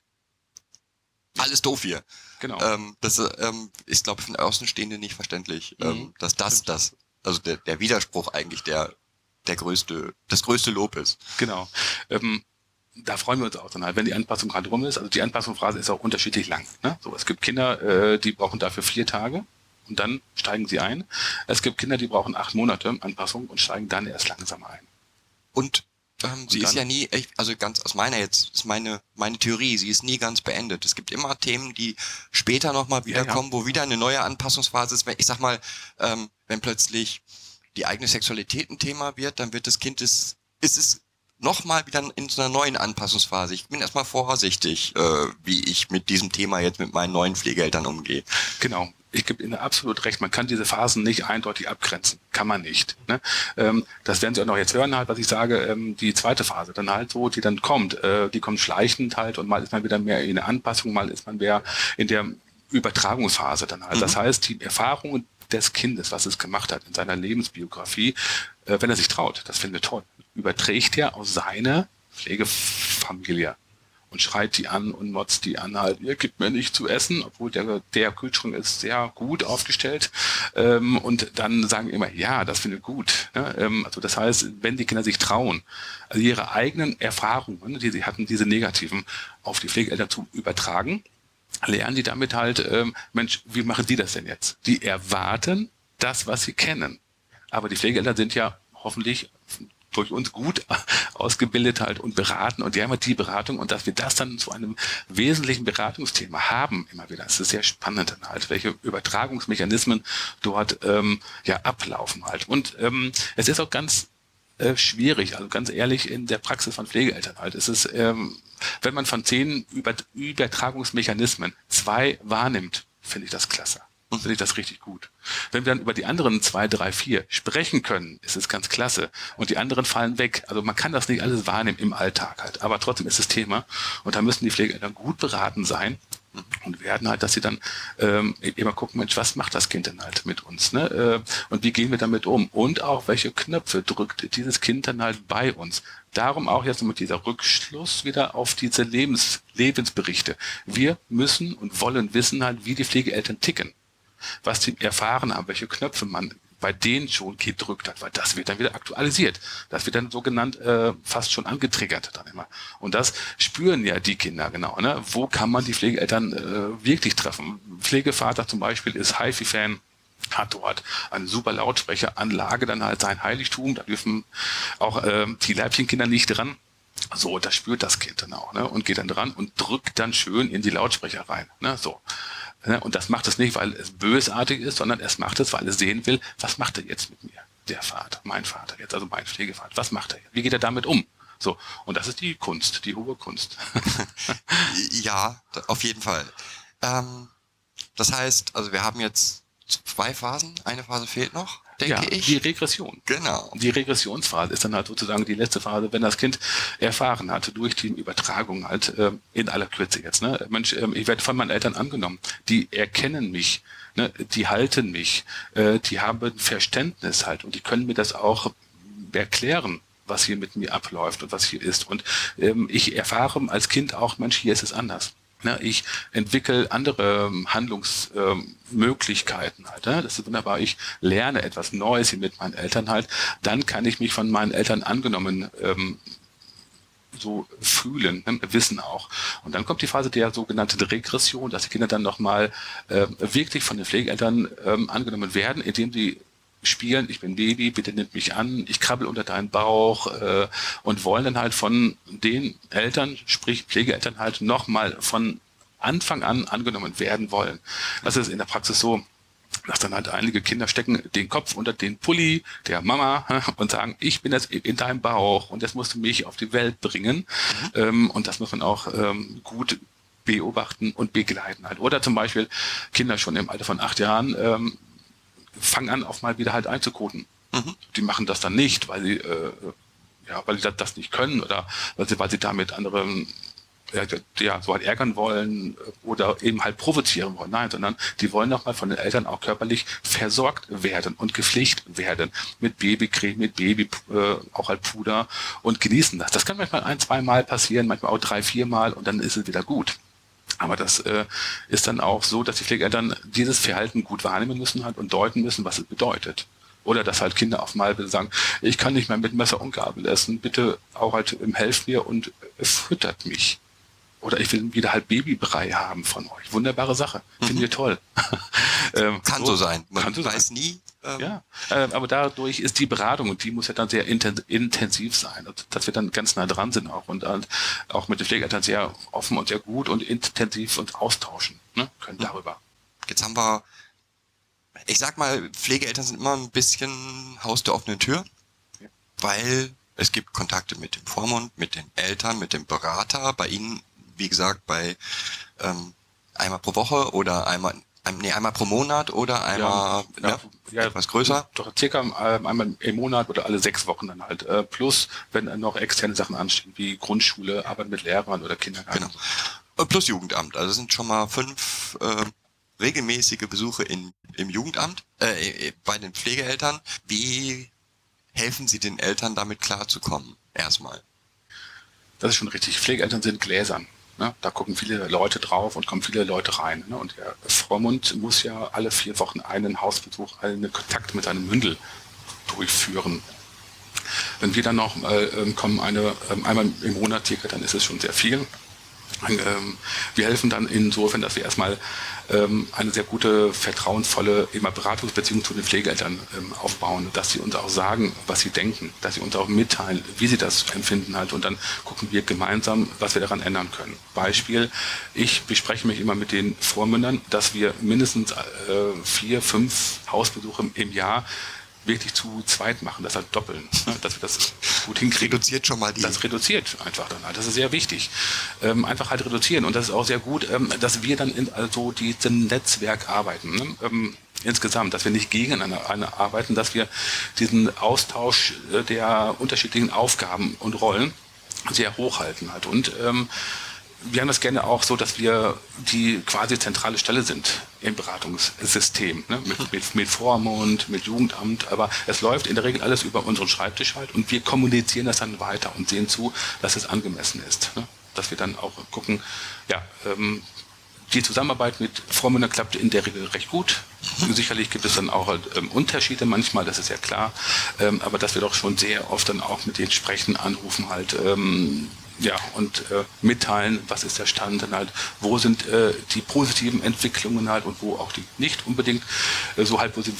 Speaker 1: alles doof hier. Genau. Ähm, das ähm, ist, glaube ich, für den Außenstehenden nicht verständlich, mhm. ähm, dass das, das, also der, der Widerspruch eigentlich der, der größte, das größte Lob ist.
Speaker 2: Genau. Ähm, da freuen wir uns auch dann halt, wenn die Anpassung gerade rum ist. Also die Anpassungsphase ist auch unterschiedlich lang. Ne? So, es gibt Kinder, äh, die brauchen dafür vier Tage und dann steigen sie ein. Es gibt Kinder, die brauchen acht Monate Anpassung und steigen dann erst langsam ein.
Speaker 1: Und ähm, und sie ist ja nie, also ganz aus meiner jetzt, ist meine, meine Theorie, sie ist nie ganz beendet. Es gibt immer Themen, die später nochmal wiederkommen, ja, ja. wo wieder eine neue Anpassungsphase ist. Ich sag mal, ähm, wenn plötzlich die eigene Sexualität ein Thema wird, dann wird das Kind es, ist es nochmal wieder in so einer neuen Anpassungsphase. Ich bin erstmal vorsichtig, äh, wie ich mit diesem Thema jetzt mit meinen neuen Pflegeeltern umgehe.
Speaker 2: Genau. Ich gebe Ihnen absolut recht. Man kann diese Phasen nicht eindeutig abgrenzen. Kann man nicht. Ne? Ähm, das werden Sie auch noch jetzt hören, halt, was ich sage. Ähm, die zweite Phase dann halt so, die dann kommt, äh, die kommt schleichend halt und mal ist man wieder mehr in der Anpassung, mal ist man mehr in der Übertragungsphase dann halt. Mhm. Das heißt, die Erfahrungen des Kindes, was es gemacht hat in seiner Lebensbiografie, äh, wenn er sich traut, das finden wir toll überträgt er aus seiner Pflegefamilie und schreit die an und motzt die an, halt, ihr gibt mir nicht zu essen, obwohl der, der Kühlschrank ist sehr gut aufgestellt. Ähm, und dann sagen immer, ja, das finde ich gut. Ne? Ähm, also das heißt, wenn die Kinder sich trauen, also ihre eigenen Erfahrungen, die sie hatten, diese negativen, auf die Pflegeeltern zu übertragen, lernen die damit halt, ähm, Mensch, wie machen die das denn jetzt? Die erwarten das, was sie kennen. Aber die Pflegeeltern sind ja hoffentlich durch uns gut ausgebildet halt und beraten und die haben halt die Beratung und dass wir das dann zu einem wesentlichen Beratungsthema haben immer wieder. Das ist sehr spannend dann halt, welche Übertragungsmechanismen dort ähm, ja ablaufen halt. Und ähm, es ist auch ganz äh, schwierig, also ganz ehrlich in der Praxis von Pflegeeltern halt. Es ist, ähm, wenn man von zehn Über Übertragungsmechanismen zwei wahrnimmt, finde ich das klasse finde ich das richtig gut. Wenn wir dann über die anderen zwei, drei, vier sprechen können, ist es ganz klasse. Und die anderen fallen weg. Also man kann das nicht alles wahrnehmen im Alltag halt. Aber trotzdem ist es Thema. Und da müssen die Pflegeeltern gut beraten sein und werden halt, dass sie dann ähm, immer gucken, Mensch, was macht das Kind denn halt mit uns? Ne? Äh, und wie gehen wir damit um? Und auch, welche Knöpfe drückt dieses Kind dann halt bei uns? Darum auch jetzt mit dieser Rückschluss wieder auf diese Lebens Lebensberichte. Wir müssen und wollen wissen halt, wie die Pflegeeltern ticken was sie erfahren haben, welche Knöpfe man bei denen schon gedrückt hat, weil das wird dann wieder aktualisiert. Das wird dann sogenannt äh, fast schon angetriggert dann immer. Und das spüren ja die Kinder genau. Ne? Wo kann man die Pflegeeltern äh, wirklich treffen? Pflegevater zum Beispiel ist HiFi-Fan hat dort eine super Lautsprecheranlage, dann halt sein Heiligtum, da dürfen auch äh, die Leibchenkinder nicht dran. So, das spürt das Kind dann auch, ne? Und geht dann dran und drückt dann schön in die Lautsprecher rein. Ne? So. Ne? Und das macht es nicht, weil es bösartig ist, sondern es macht es, weil es sehen will, was macht er jetzt mit mir? Der Vater, mein Vater jetzt, also mein Pflegevater, was macht er jetzt? Wie geht er damit um? So, und das ist die Kunst, die hohe Kunst.
Speaker 1: ja, auf jeden Fall. Ähm, das heißt, also wir haben jetzt zwei Phasen, eine Phase fehlt noch denke ja, ich.
Speaker 2: Die Regression.
Speaker 1: Genau.
Speaker 2: Die Regressionsphase ist dann halt sozusagen die letzte Phase, wenn das Kind erfahren hat durch die Übertragung halt äh, in aller Kürze jetzt. Ne? Mensch, äh, ich werde von meinen Eltern angenommen. Die erkennen mich, ne? die halten mich, äh, die haben Verständnis halt und die können mir das auch erklären was hier mit mir abläuft und was hier ist. Und ähm, ich erfahre als Kind auch, Mensch, hier ist es anders. Ne, ich entwickle andere ähm, Handlungsmöglichkeiten ähm, halt. Ne? Das ist wunderbar. Ich lerne etwas Neues hier mit meinen Eltern halt. Dann kann ich mich von meinen Eltern angenommen ähm, so fühlen, ne? wissen auch. Und dann kommt die Phase der sogenannten Regression, dass die Kinder dann nochmal äh, wirklich von den Pflegeeltern ähm, angenommen werden, indem sie spielen, ich bin Baby, bitte nimm mich an, ich krabbel unter deinen Bauch äh, und wollen dann halt von den Eltern, sprich Pflegeeltern halt nochmal von Anfang an angenommen werden wollen. Das ist in der Praxis so, dass dann halt einige Kinder stecken den Kopf unter den Pulli der Mama und sagen, ich bin jetzt in deinem Bauch und jetzt musst du mich auf die Welt bringen. Mhm. Ähm, und das muss man auch ähm, gut beobachten und begleiten halt. Oder zum Beispiel Kinder schon im Alter von acht Jahren ähm, fangen an, auch mal wieder halt einzukoten. Mhm. Die machen das dann nicht, weil sie, äh, ja, weil sie das, nicht können oder weil sie, weil sie damit andere ja, so halt ärgern wollen oder eben halt provozieren wollen. Nein, sondern die wollen nochmal von den Eltern auch körperlich versorgt werden und gepflegt werden. Mit Babycreme, mit Baby, äh, auch halt Puder und genießen das. Das kann manchmal ein, zwei Mal passieren, manchmal auch drei, vier Mal und dann ist es wieder gut. Aber das äh, ist dann auch so, dass die Pflegeeltern dieses Verhalten gut wahrnehmen müssen halt und deuten müssen, was es bedeutet. Oder dass halt Kinder auf mal sagen, ich kann nicht mehr mit Messer und Gabel essen, bitte auch halt helft mir und füttert mich. Oder ich will wieder halt Babybrei haben von euch. Wunderbare Sache. Finden mhm. wir toll.
Speaker 1: ähm, kann so, so sein. Man kann so weiß sein. nie.
Speaker 2: Ähm, ja, äh, aber dadurch ist die Beratung und die muss ja dann sehr intensiv sein, dass wir dann ganz nah dran sind auch und äh, auch mit den Pflegeeltern sehr offen und sehr gut und intensiv uns austauschen ne, können mhm. darüber.
Speaker 1: Jetzt haben wir, ich sag mal, Pflegeeltern sind immer ein bisschen Haus der offenen Tür, ja. weil es gibt Kontakte mit dem Vormund, mit den Eltern, mit dem Berater. Bei Ihnen wie gesagt, bei ähm, einmal pro Woche oder einmal, nee, einmal pro Monat oder einmal ja, ne, ja, etwas größer?
Speaker 2: Doch circa ähm, einmal im Monat oder alle sechs Wochen dann halt. Äh, plus, wenn noch externe Sachen anstehen, wie Grundschule, Arbeit mit Lehrern oder Kindergarten. Genau.
Speaker 1: Äh, plus Jugendamt. Also sind schon mal fünf äh, regelmäßige Besuche in, im Jugendamt, äh, bei den Pflegeeltern. Wie helfen Sie den Eltern damit klarzukommen? Erstmal.
Speaker 2: Das ist schon richtig. Pflegeeltern sind gläsern. Ne? Da gucken viele Leute drauf und kommen viele Leute rein. Ne? Und der Vormund muss ja alle vier Wochen einen Hausbesuch, einen Kontakt mit seinem Mündel durchführen. Wenn wir dann noch äh, kommen, eine, äh, einmal im Monat circa, dann ist es schon sehr viel. Ähm, wir helfen dann insofern, dass wir erstmal ähm, eine sehr gute, vertrauensvolle immer Beratungsbeziehung zu den Pflegeeltern ähm, aufbauen, dass sie uns auch sagen, was sie denken, dass sie uns auch mitteilen, wie sie das empfinden halt und dann gucken wir gemeinsam, was wir daran ändern können. Beispiel, ich bespreche mich immer mit den Vormündern, dass wir mindestens äh, vier, fünf Hausbesuche im Jahr wirklich zu zweit machen, das halt doppeln, dass wir das gut hinkriegen.
Speaker 1: Reduziert schon mal die.
Speaker 2: Das reduziert einfach dann halt. Das ist sehr wichtig. Ähm, einfach halt reduzieren. Und das ist auch sehr gut, ähm, dass wir dann in also diesem Netzwerk arbeiten. Ne? Ähm, insgesamt, dass wir nicht gegeneinander arbeiten, dass wir diesen Austausch äh, der unterschiedlichen Aufgaben und Rollen sehr hochhalten halt. Und ähm, wir haben das gerne auch so, dass wir die quasi zentrale Stelle sind im Beratungssystem, ne? mit, mit, mit Vormund, mit Jugendamt, aber es läuft in der Regel alles über unseren Schreibtisch halt und wir kommunizieren das dann weiter und sehen zu, dass es angemessen ist. Ne? Dass wir dann auch gucken, ja, ähm, die Zusammenarbeit mit Vormündern klappt in der Regel recht gut. Sicherlich gibt es dann auch ähm, Unterschiede manchmal, das ist ja klar. Ähm, aber dass wir doch schon sehr oft dann auch mit denen sprechen, anrufen halt, ähm, ja, und äh, mitteilen, was ist der Stand dann halt, wo sind äh, die positiven Entwicklungen halt und wo auch die nicht unbedingt äh, so halt, wo sie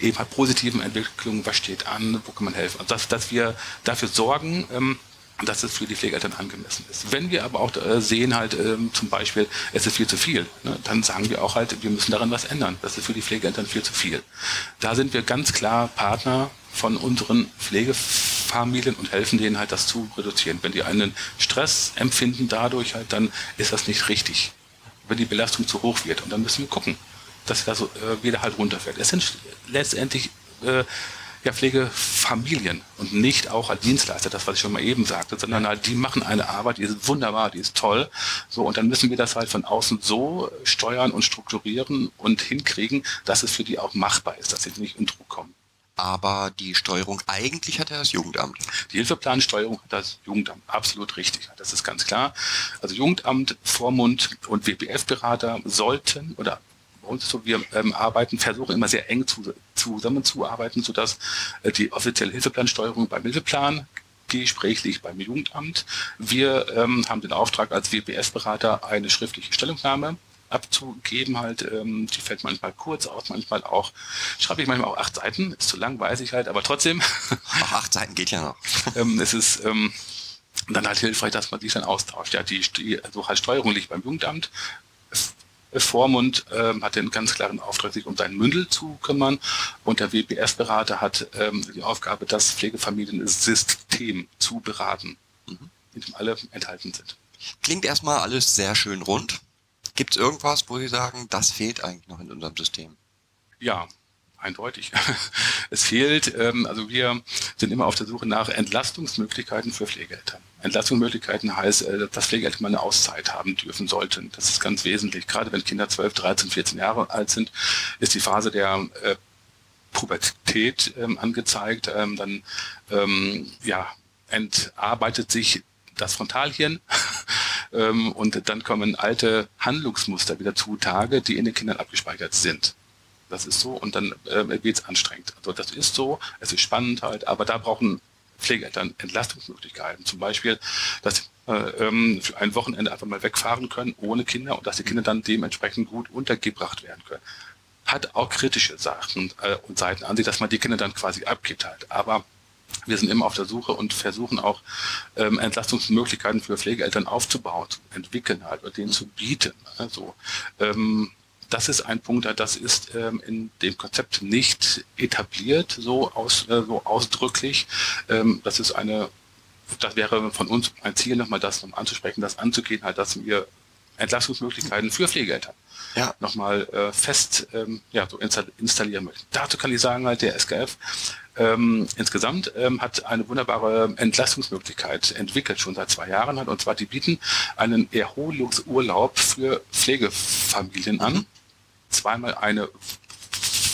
Speaker 2: äh, eben halt positiven Entwicklungen, was steht an, wo kann man helfen. Also dass, dass wir dafür sorgen, ähm, dass es für die Pflegeeltern angemessen ist. Wenn wir aber auch äh, sehen halt ähm, zum Beispiel, es ist viel zu viel, ne, dann sagen wir auch halt, wir müssen daran was ändern. Das ist für die Pflegeeltern viel zu viel. Da sind wir ganz klar Partner von unseren Pflegefamilien und helfen denen halt das zu reduzieren. Wenn die einen Stress empfinden dadurch halt, dann ist das nicht richtig. Wenn die Belastung zu hoch wird und dann müssen wir gucken, dass das äh, wieder halt runterfährt. Es sind letztendlich äh, ja, Pflegefamilien und nicht auch als Dienstleister, das was ich schon mal eben sagte, sondern halt, die machen eine Arbeit, die ist wunderbar, die ist toll. So, und dann müssen wir das halt von außen so steuern und strukturieren und hinkriegen, dass es für die auch machbar ist, dass sie nicht in Druck kommen
Speaker 1: aber die Steuerung eigentlich hat ja das Jugendamt.
Speaker 2: Die Hilfeplansteuerung hat das Jugendamt, absolut richtig. Das ist ganz klar. Also Jugendamt, Vormund und WPF-Berater sollten oder bei uns so, wir ähm, arbeiten, versuchen immer sehr eng zu, zusammenzuarbeiten, sodass äh, die offizielle Hilfeplansteuerung beim Hilfeplan gesprächlich beim Jugendamt. Wir ähm, haben den Auftrag als WPF-Berater eine schriftliche Stellungnahme abzugeben halt. Ähm, die fällt manchmal kurz aus, manchmal auch, schreibe ich manchmal auch acht Seiten, ist zu lang, weiß ich halt, aber trotzdem.
Speaker 1: Auch acht Seiten geht ja noch.
Speaker 2: ähm, es ist ähm, dann halt hilfreich, dass man sich dann austauscht. Ja, die, die also halt Steuerung liegt beim Jugendamt. Vormund ähm, hat den ganz klaren Auftrag, sich um sein Mündel zu kümmern und der WPF-Berater hat ähm, die Aufgabe, das Pflegefamiliensystem zu beraten, mhm. in dem alle enthalten sind.
Speaker 1: Klingt erstmal alles sehr schön rund. Gibt es irgendwas, wo Sie sagen, das fehlt eigentlich noch in unserem System?
Speaker 2: Ja, eindeutig. es fehlt, ähm, also wir sind immer auf der Suche nach Entlastungsmöglichkeiten für Pflegeeltern. Entlastungsmöglichkeiten heißt, äh, dass Pflegeeltern mal eine Auszeit haben dürfen sollten. Das ist ganz wesentlich. Gerade wenn Kinder 12, 13, 14 Jahre alt sind, ist die Phase der äh, Pubertät ähm, angezeigt. Ähm, dann ja, entarbeitet sich das Frontalhirn ähm, und dann kommen alte Handlungsmuster wieder zutage, die in den Kindern abgespeichert sind. Das ist so und dann äh, wird es anstrengend. Also das ist so, es ist spannend halt, aber da brauchen Pflegeeltern Entlastungsmöglichkeiten. Zum Beispiel, dass äh, ähm, für ein Wochenende einfach mal wegfahren können ohne Kinder und dass die Kinder dann dementsprechend gut untergebracht werden können. Hat auch kritische Sachen äh, und Seiten an sich, dass man die Kinder dann quasi abgibt halt. Aber wir sind immer auf der Suche und versuchen auch ähm, Entlastungsmöglichkeiten für Pflegeeltern aufzubauen, zu entwickeln halt oder denen zu bieten. Also ähm, das ist ein Punkt, das ist ähm, in dem Konzept nicht etabliert, so, aus, äh, so ausdrücklich. Ähm, das ist eine, das wäre von uns ein Ziel, nochmal das noch anzusprechen, das anzugehen, halt, dass wir Entlastungsmöglichkeiten für Pflegeeltern ja. nochmal äh, fest ähm, ja, so installieren möchten. Dazu kann ich sagen, halt, der SKF ähm, insgesamt ähm, hat eine wunderbare Entlastungsmöglichkeit entwickelt, schon seit zwei Jahren hat. Und zwar, die bieten einen Erholungsurlaub für Pflegefamilien an. Zweimal eine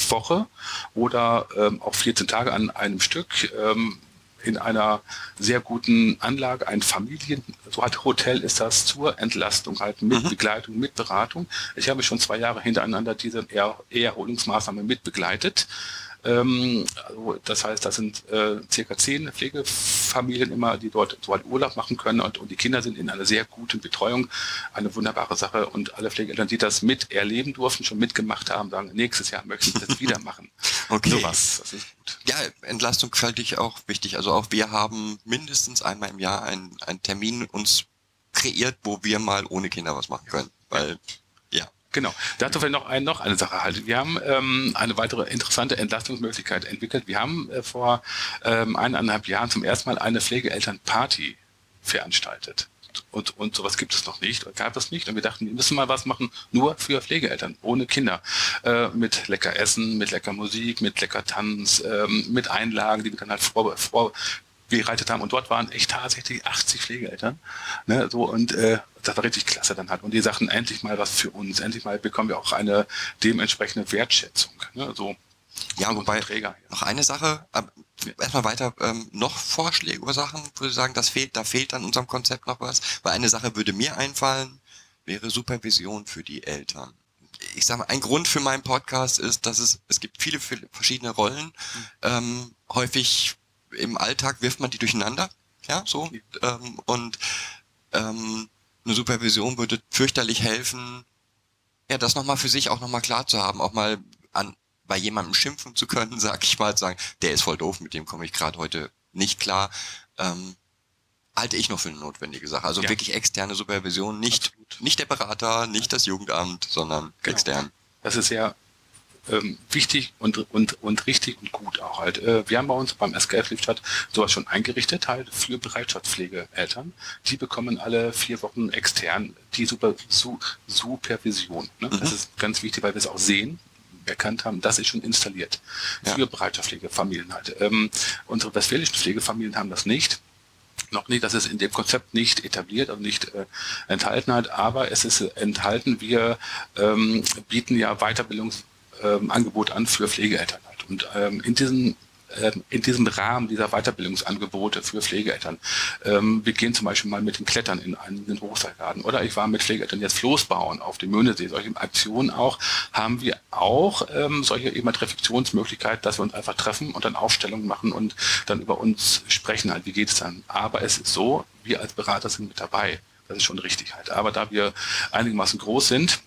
Speaker 2: Woche oder ähm, auch 14 Tage an einem Stück. Ähm, in einer sehr guten Anlage, ein Familien, so halt Hotel ist das zur Entlastung halt mit mhm. Begleitung, mit Beratung. Ich habe schon zwei Jahre hintereinander diese Erholungsmaßnahme mit begleitet also das heißt, das sind äh, circa zehn Pflegefamilien immer, die dort so halt Urlaub machen können und, und die Kinder sind in einer sehr guten Betreuung. Eine wunderbare Sache und alle Pflegeeltern, die das mit erleben durften, schon mitgemacht haben, sagen, nächstes Jahr möchten sie das wieder machen.
Speaker 1: Okay.
Speaker 2: Sowas, das ist gut.
Speaker 1: Ja, Entlastung halte ich auch wichtig. Also auch wir haben mindestens einmal im Jahr einen, einen Termin uns kreiert, wo wir mal ohne Kinder was machen können. Weil.
Speaker 2: Genau. Dazu vielleicht noch, ein, noch eine Sache halt. Wir haben ähm, eine weitere interessante Entlastungsmöglichkeit entwickelt. Wir haben äh, vor ähm, eineinhalb Jahren zum ersten Mal eine Pflegeelternparty veranstaltet. Und, und sowas gibt es noch nicht, gab es nicht. Und wir dachten, wir müssen mal was machen, nur für Pflegeeltern, ohne Kinder. Äh, mit lecker Essen, mit lecker Musik, mit lecker Tanz, ähm, mit Einlagen, die wir dann halt vor, vor, bereitet haben. Und dort waren echt tatsächlich 80 Pflegeeltern. Ne, so, und äh, das war richtig klasse dann halt. Und die sagten, endlich mal was für uns. Endlich mal bekommen wir auch eine dementsprechende Wertschätzung. Ne, so.
Speaker 1: Ja, wobei,
Speaker 2: Träger, ja.
Speaker 1: noch eine Sache, erstmal weiter, ähm, noch Vorschläge oder Sachen, würde ich sagen, das fehlt, da fehlt an unserem Konzept noch was, weil eine Sache würde mir einfallen, wäre Supervision für die Eltern. Ich sage mal, ein Grund für meinen Podcast ist, dass es, es gibt viele, viele verschiedene Rollen, ähm, häufig im Alltag wirft man die durcheinander, ja, so, ähm, und ähm, eine Supervision würde fürchterlich helfen, ja, das nochmal für sich auch nochmal klar zu haben, auch mal an bei jemandem schimpfen zu können, sag ich mal, sagen, der ist voll doof, mit dem komme ich gerade heute nicht klar, ähm, halte ich noch für eine notwendige Sache. Also
Speaker 2: Ja.
Speaker 1: wirklich externe Supervision, nicht,
Speaker 2: Absolut.
Speaker 1: nicht der Berater, nicht das Jugendamt, sondern
Speaker 2: Genau.
Speaker 1: extern.
Speaker 2: Das ist sehr ähm, wichtig und, und, und richtig und gut auch halt. Äh, wir haben bei uns beim SKF Liftstadt sowas schon eingerichtet, halt für Bereitschaftspflegeeltern. Die bekommen alle vier Wochen extern die Super, Su, Supervision. Ne? Das ist ganz wichtig, weil wir es auch sehen erkannt haben, das ist schon installiert
Speaker 1: Ja.
Speaker 2: für Bereitschaftspflegefamilien halt. Ähm, unsere westfälischen Pflegefamilien haben das nicht noch nicht, das ist in dem Konzept nicht etabliert und nicht äh, enthalten hat, aber es ist enthalten. Wir ähm, bieten ja Weiterbildungsangebote ähm, Angebot an für Pflegeeltern halt. Und ähm, in diesem ähm, in diesem Rahmen dieser Weiterbildungsangebote für Pflegeeltern. Ähm, wir gehen zum Beispiel mal mit den Klettern in einen Hochseilgarten oder ich war mit Pflegeeltern jetzt Floß bauen auf dem Möhnesee. Solche Aktionen auch haben wir auch ähm, solche eben Reflexionsmöglichkeit, dass wir uns einfach treffen und dann Aufstellungen machen und dann über uns sprechen halt, wie geht es dann. Aber es ist so, wir als Berater sind mit dabei. Das ist schon richtig halt. Aber da wir einigermaßen groß sind,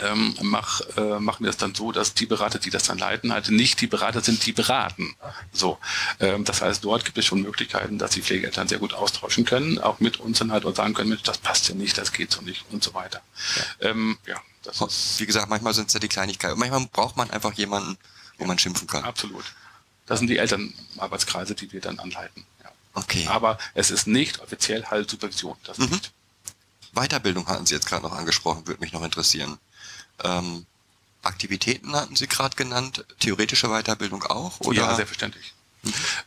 Speaker 2: ähm, mach, äh, machen wir es dann so, dass die Berater, die das dann leiten, halt nicht die Berater sind, die beraten. So, ähm, das heißt, dort gibt es schon Möglichkeiten, dass die Pflegeeltern sehr gut austauschen können, auch mit uns dann halt und sagen können, Mensch, das passt ja nicht, das geht so nicht und so weiter. Ja, ähm, ja das ist
Speaker 1: Wie gesagt, manchmal sind es ja die Kleinigkeiten. Manchmal braucht man einfach jemanden, wo man schimpfen kann.
Speaker 2: absolut. Das sind die Elternarbeitskreise, die wir dann anleiten. Ja.
Speaker 1: Okay.
Speaker 2: Aber es ist nicht offiziell halt Supervision, das
Speaker 1: Mhm.
Speaker 2: nicht.
Speaker 1: Weiterbildung hatten Sie jetzt gerade noch angesprochen, würde mich noch interessieren. Ähm, Aktivitäten hatten Sie gerade genannt, theoretische Weiterbildung auch? Oder?
Speaker 2: Ja, selbstverständlich.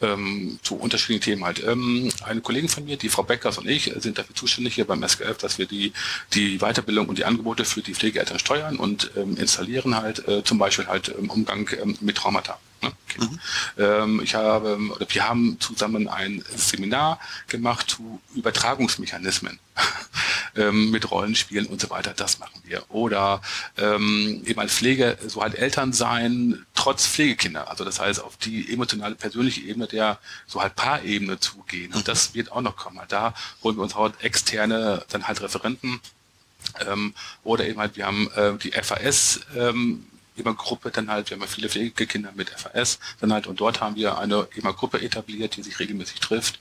Speaker 2: Ähm, zu unterschiedlichen Themen halt. Ähm, eine Kollegin von mir, die Frau Beckers und ich, sind dafür zuständig hier beim SKF, dass wir die, die Weiterbildung und die Angebote für die Pflegeeltern steuern und ähm, installieren halt, äh, zum Beispiel halt im Umgang ähm, mit Traumata. Ne? Kinder. Ähm, ich habe, oder wir haben zusammen ein Seminar gemacht zu Übertragungsmechanismen ähm, mit Rollenspielen und so weiter. Das machen wir. Oder ähm, eben als Pflege, so halt Eltern sein, trotz Pflegekinder. Also das heißt, auf die emotionale, persönliche Ebene der so halt Paarebene zugehen. Und das wird auch noch kommen. Halt Da holen wir uns halt externe, dann halt Referenten. Ähm, oder eben halt, wir haben äh, die FAS, ähm, immer Gruppe dann halt, wir haben ja viele Pflegekinder mit FAS, dann halt, und dort haben wir eine immer Gruppe etabliert, die sich regelmäßig trifft,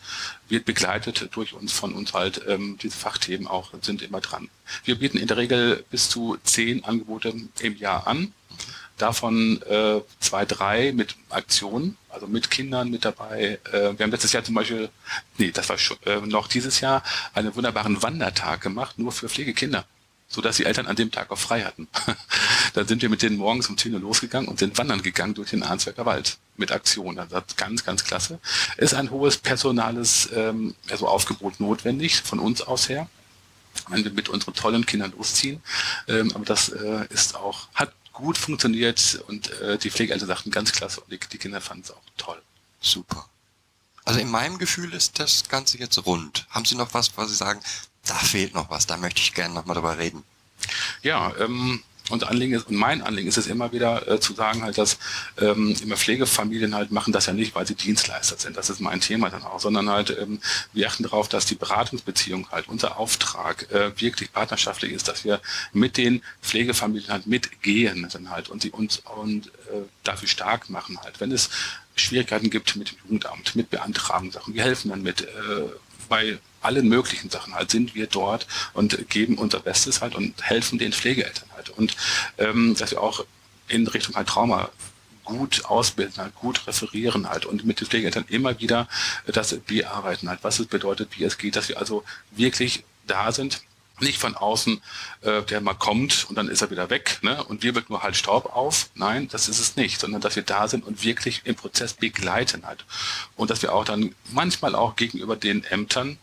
Speaker 2: wird begleitet durch uns, von uns halt, ähm, diese Fachthemen auch sind immer dran. Wir bieten in der Regel bis zu zehn Angebote im Jahr an, davon äh, zwei, drei mit Aktionen, also mit Kindern mit dabei. Äh, wir haben letztes Jahr zum Beispiel, nee, das war schon, äh, noch dieses Jahr, einen wunderbaren Wandertag gemacht, nur für Pflegekinder so dass die Eltern an dem Tag auch frei hatten. Dann sind wir mit denen morgens um 10 Uhr losgegangen und sind wandern gegangen durch den Arnsberger Wald mit Aktionen. Also ganz, ganz klasse. Ist ein hohes personales ähm, also Aufgebot notwendig von uns aus her, wenn wir mit unseren tollen Kindern losziehen. Ähm, aber das äh, ist auch, hat gut funktioniert und äh, die Pflegeeltern sagten ganz klasse und die, die Kinder fanden es auch toll.
Speaker 1: Super. Also in meinem Gefühl ist das Ganze jetzt rund. Haben Sie noch was, was Sie sagen, da fehlt noch was, da möchte ich gerne noch mal drüber reden?
Speaker 2: Ja, ähm, unser Anliegen ist und mein Anliegen ist es immer wieder äh, zu sagen halt, dass ähm, immer Pflegefamilien halt machen das ja nicht, weil sie Dienstleister sind. Das ist mein Thema dann auch, sondern halt ähm, wir achten darauf, dass die Beratungsbeziehung halt unser Auftrag äh, wirklich partnerschaftlich ist, dass wir mit den Pflegefamilien halt mitgehen dann halt und sie uns und äh, dafür stark machen halt. Wenn es Schwierigkeiten gibt mit dem Jugendamt, mit Beantragungssachen, wir helfen dann mit äh, bei allen möglichen Sachen halt sind wir dort und geben unser Bestes halt und helfen den Pflegeeltern halt. Und ähm, dass wir auch in Richtung halt Trauma gut ausbilden, halt gut referieren halt und mit den Pflegeeltern immer wieder das bearbeiten halt, was es bedeutet, wie es geht, dass wir also wirklich da sind, nicht von außen, äh, der mal kommt und dann ist er wieder weg ne, und wirbelt nur halt Staub auf. Nein, das ist es nicht, sondern dass wir da sind und wirklich im Prozess begleiten halt. Und dass wir auch dann manchmal auch gegenüber den Ämtern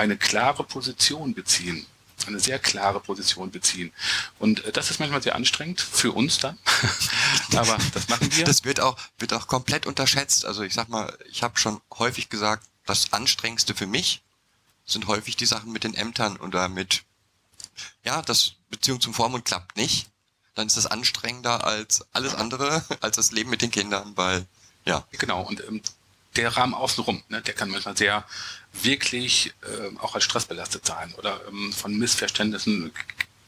Speaker 2: eine klare Position beziehen eine sehr klare Position beziehen. Und äh, das ist manchmal sehr anstrengend für uns dann. Aber das machen wir.
Speaker 1: Das wird auch, wird auch komplett unterschätzt. Also ich sag mal, ich habe schon häufig gesagt, das Anstrengendste für mich sind häufig die Sachen mit den Ämtern oder mit, ja, das Beziehung zum Vormund klappt nicht. Dann ist das anstrengender als alles andere, als das Leben mit den Kindern, weil, ja.
Speaker 2: Genau. Und ähm, der Rahmen außenrum, ne, der kann manchmal sehr wirklich äh, auch als Stress belastet sein oder ähm, von Missverständnissen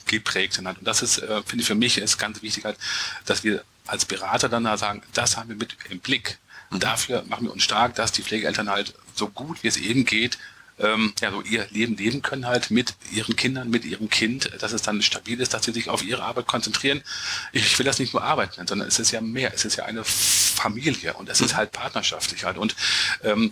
Speaker 2: geprägt sind. Und das ist, äh, finde ich, für mich ist ganz wichtig, halt, dass wir als Berater dann da sagen, das haben wir mit im Blick. Und mhm. dafür machen wir uns stark, dass die Pflegeeltern halt so gut wie es eben geht ähm, ja, so ihr Leben leben können halt mit ihren Kindern, mit ihrem Kind, dass es dann stabil ist, dass sie sich auf ihre Arbeit konzentrieren. Ich will das nicht nur Arbeit nennen, sondern es ist ja mehr. Es ist ja eine Familie und es ist mhm. halt partnerschaftlich halt. Und ähm,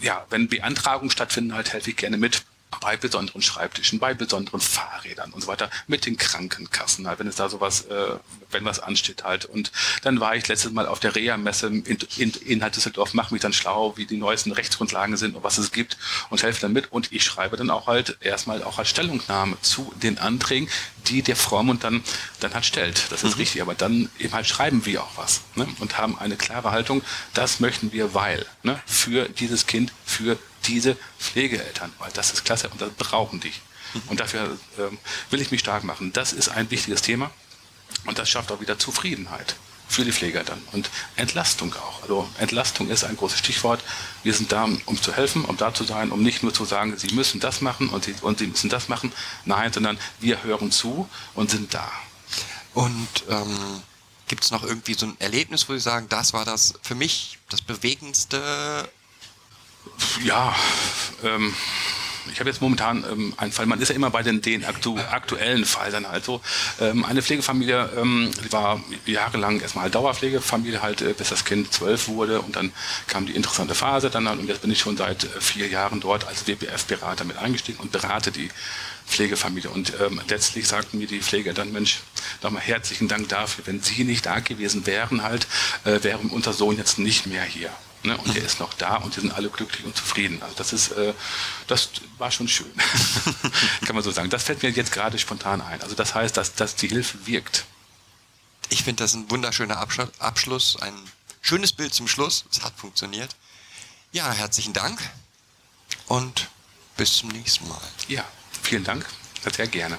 Speaker 2: ja, wenn Beantragungen stattfinden, halt helfe ich gerne mit bei besonderen Schreibtischen, bei besonderen Fahrrädern und so weiter, mit den Krankenkassen, halt, wenn es da sowas, äh, wenn was ansteht halt. Und dann war ich letztes Mal auf der Reha-Messe in, in, in Düsseldorf, mache mich dann schlau, wie die neuesten Rechtsgrundlagen sind und was es gibt und helfe dann mit. Und ich schreibe dann auch halt erstmal auch als Stellungnahme zu den Anträgen, die der Vormund dann, dann halt stellt. Das ist mhm. richtig, aber dann eben halt schreiben wir auch was ne? und haben eine klare Haltung, das möchten wir, weil ne? für dieses Kind, für diese Pflegeeltern, weil das ist klasse und das brauchen die. Und dafür ähm, will ich mich stark machen. Das ist ein wichtiges Thema und das schafft auch wieder Zufriedenheit für die Pflegeeltern und Entlastung auch. Also Entlastung ist ein großes Stichwort. Wir sind da, um zu helfen, um da zu sein, um nicht nur zu sagen, sie müssen das machen und sie, und sie müssen das machen. Nein, sondern wir hören zu und sind da.
Speaker 1: Und ähm, gibt es noch irgendwie so ein Erlebnis, wo Sie sagen, das war das für mich das bewegendste
Speaker 2: ja, ähm, ich habe jetzt momentan ähm, einen Fall, man ist ja immer bei den, den aktu aktuellen Fall dann halt so. Ähm, eine Pflegefamilie, ähm, die war jahrelang erstmal Dauerpflegefamilie halt, äh, bis das Kind zwölf wurde und dann kam die interessante Phase dann halt, und jetzt bin ich schon seit äh, vier Jahren dort als WPF-Berater mit eingestiegen und berate die Pflegefamilie. Und ähm, letztlich sagten mir die Pfleger dann, Mensch, nochmal herzlichen Dank dafür. Wenn Sie nicht da gewesen wären, halt, äh, wäre unser Sohn jetzt nicht mehr hier. Ne? Und er ist noch da und die sind alle glücklich und zufrieden. Also das ist, äh, das war schon schön. Kann man so sagen. Das fällt mir jetzt gerade spontan ein. Also das heißt, dass, dass die Hilfe wirkt.
Speaker 1: Ich finde das ein wunderschöner Abschluss, ein schönes Bild zum Schluss. Es hat funktioniert. Ja, herzlichen Dank und bis zum nächsten Mal.
Speaker 2: Ja, vielen Dank. Sehr gerne.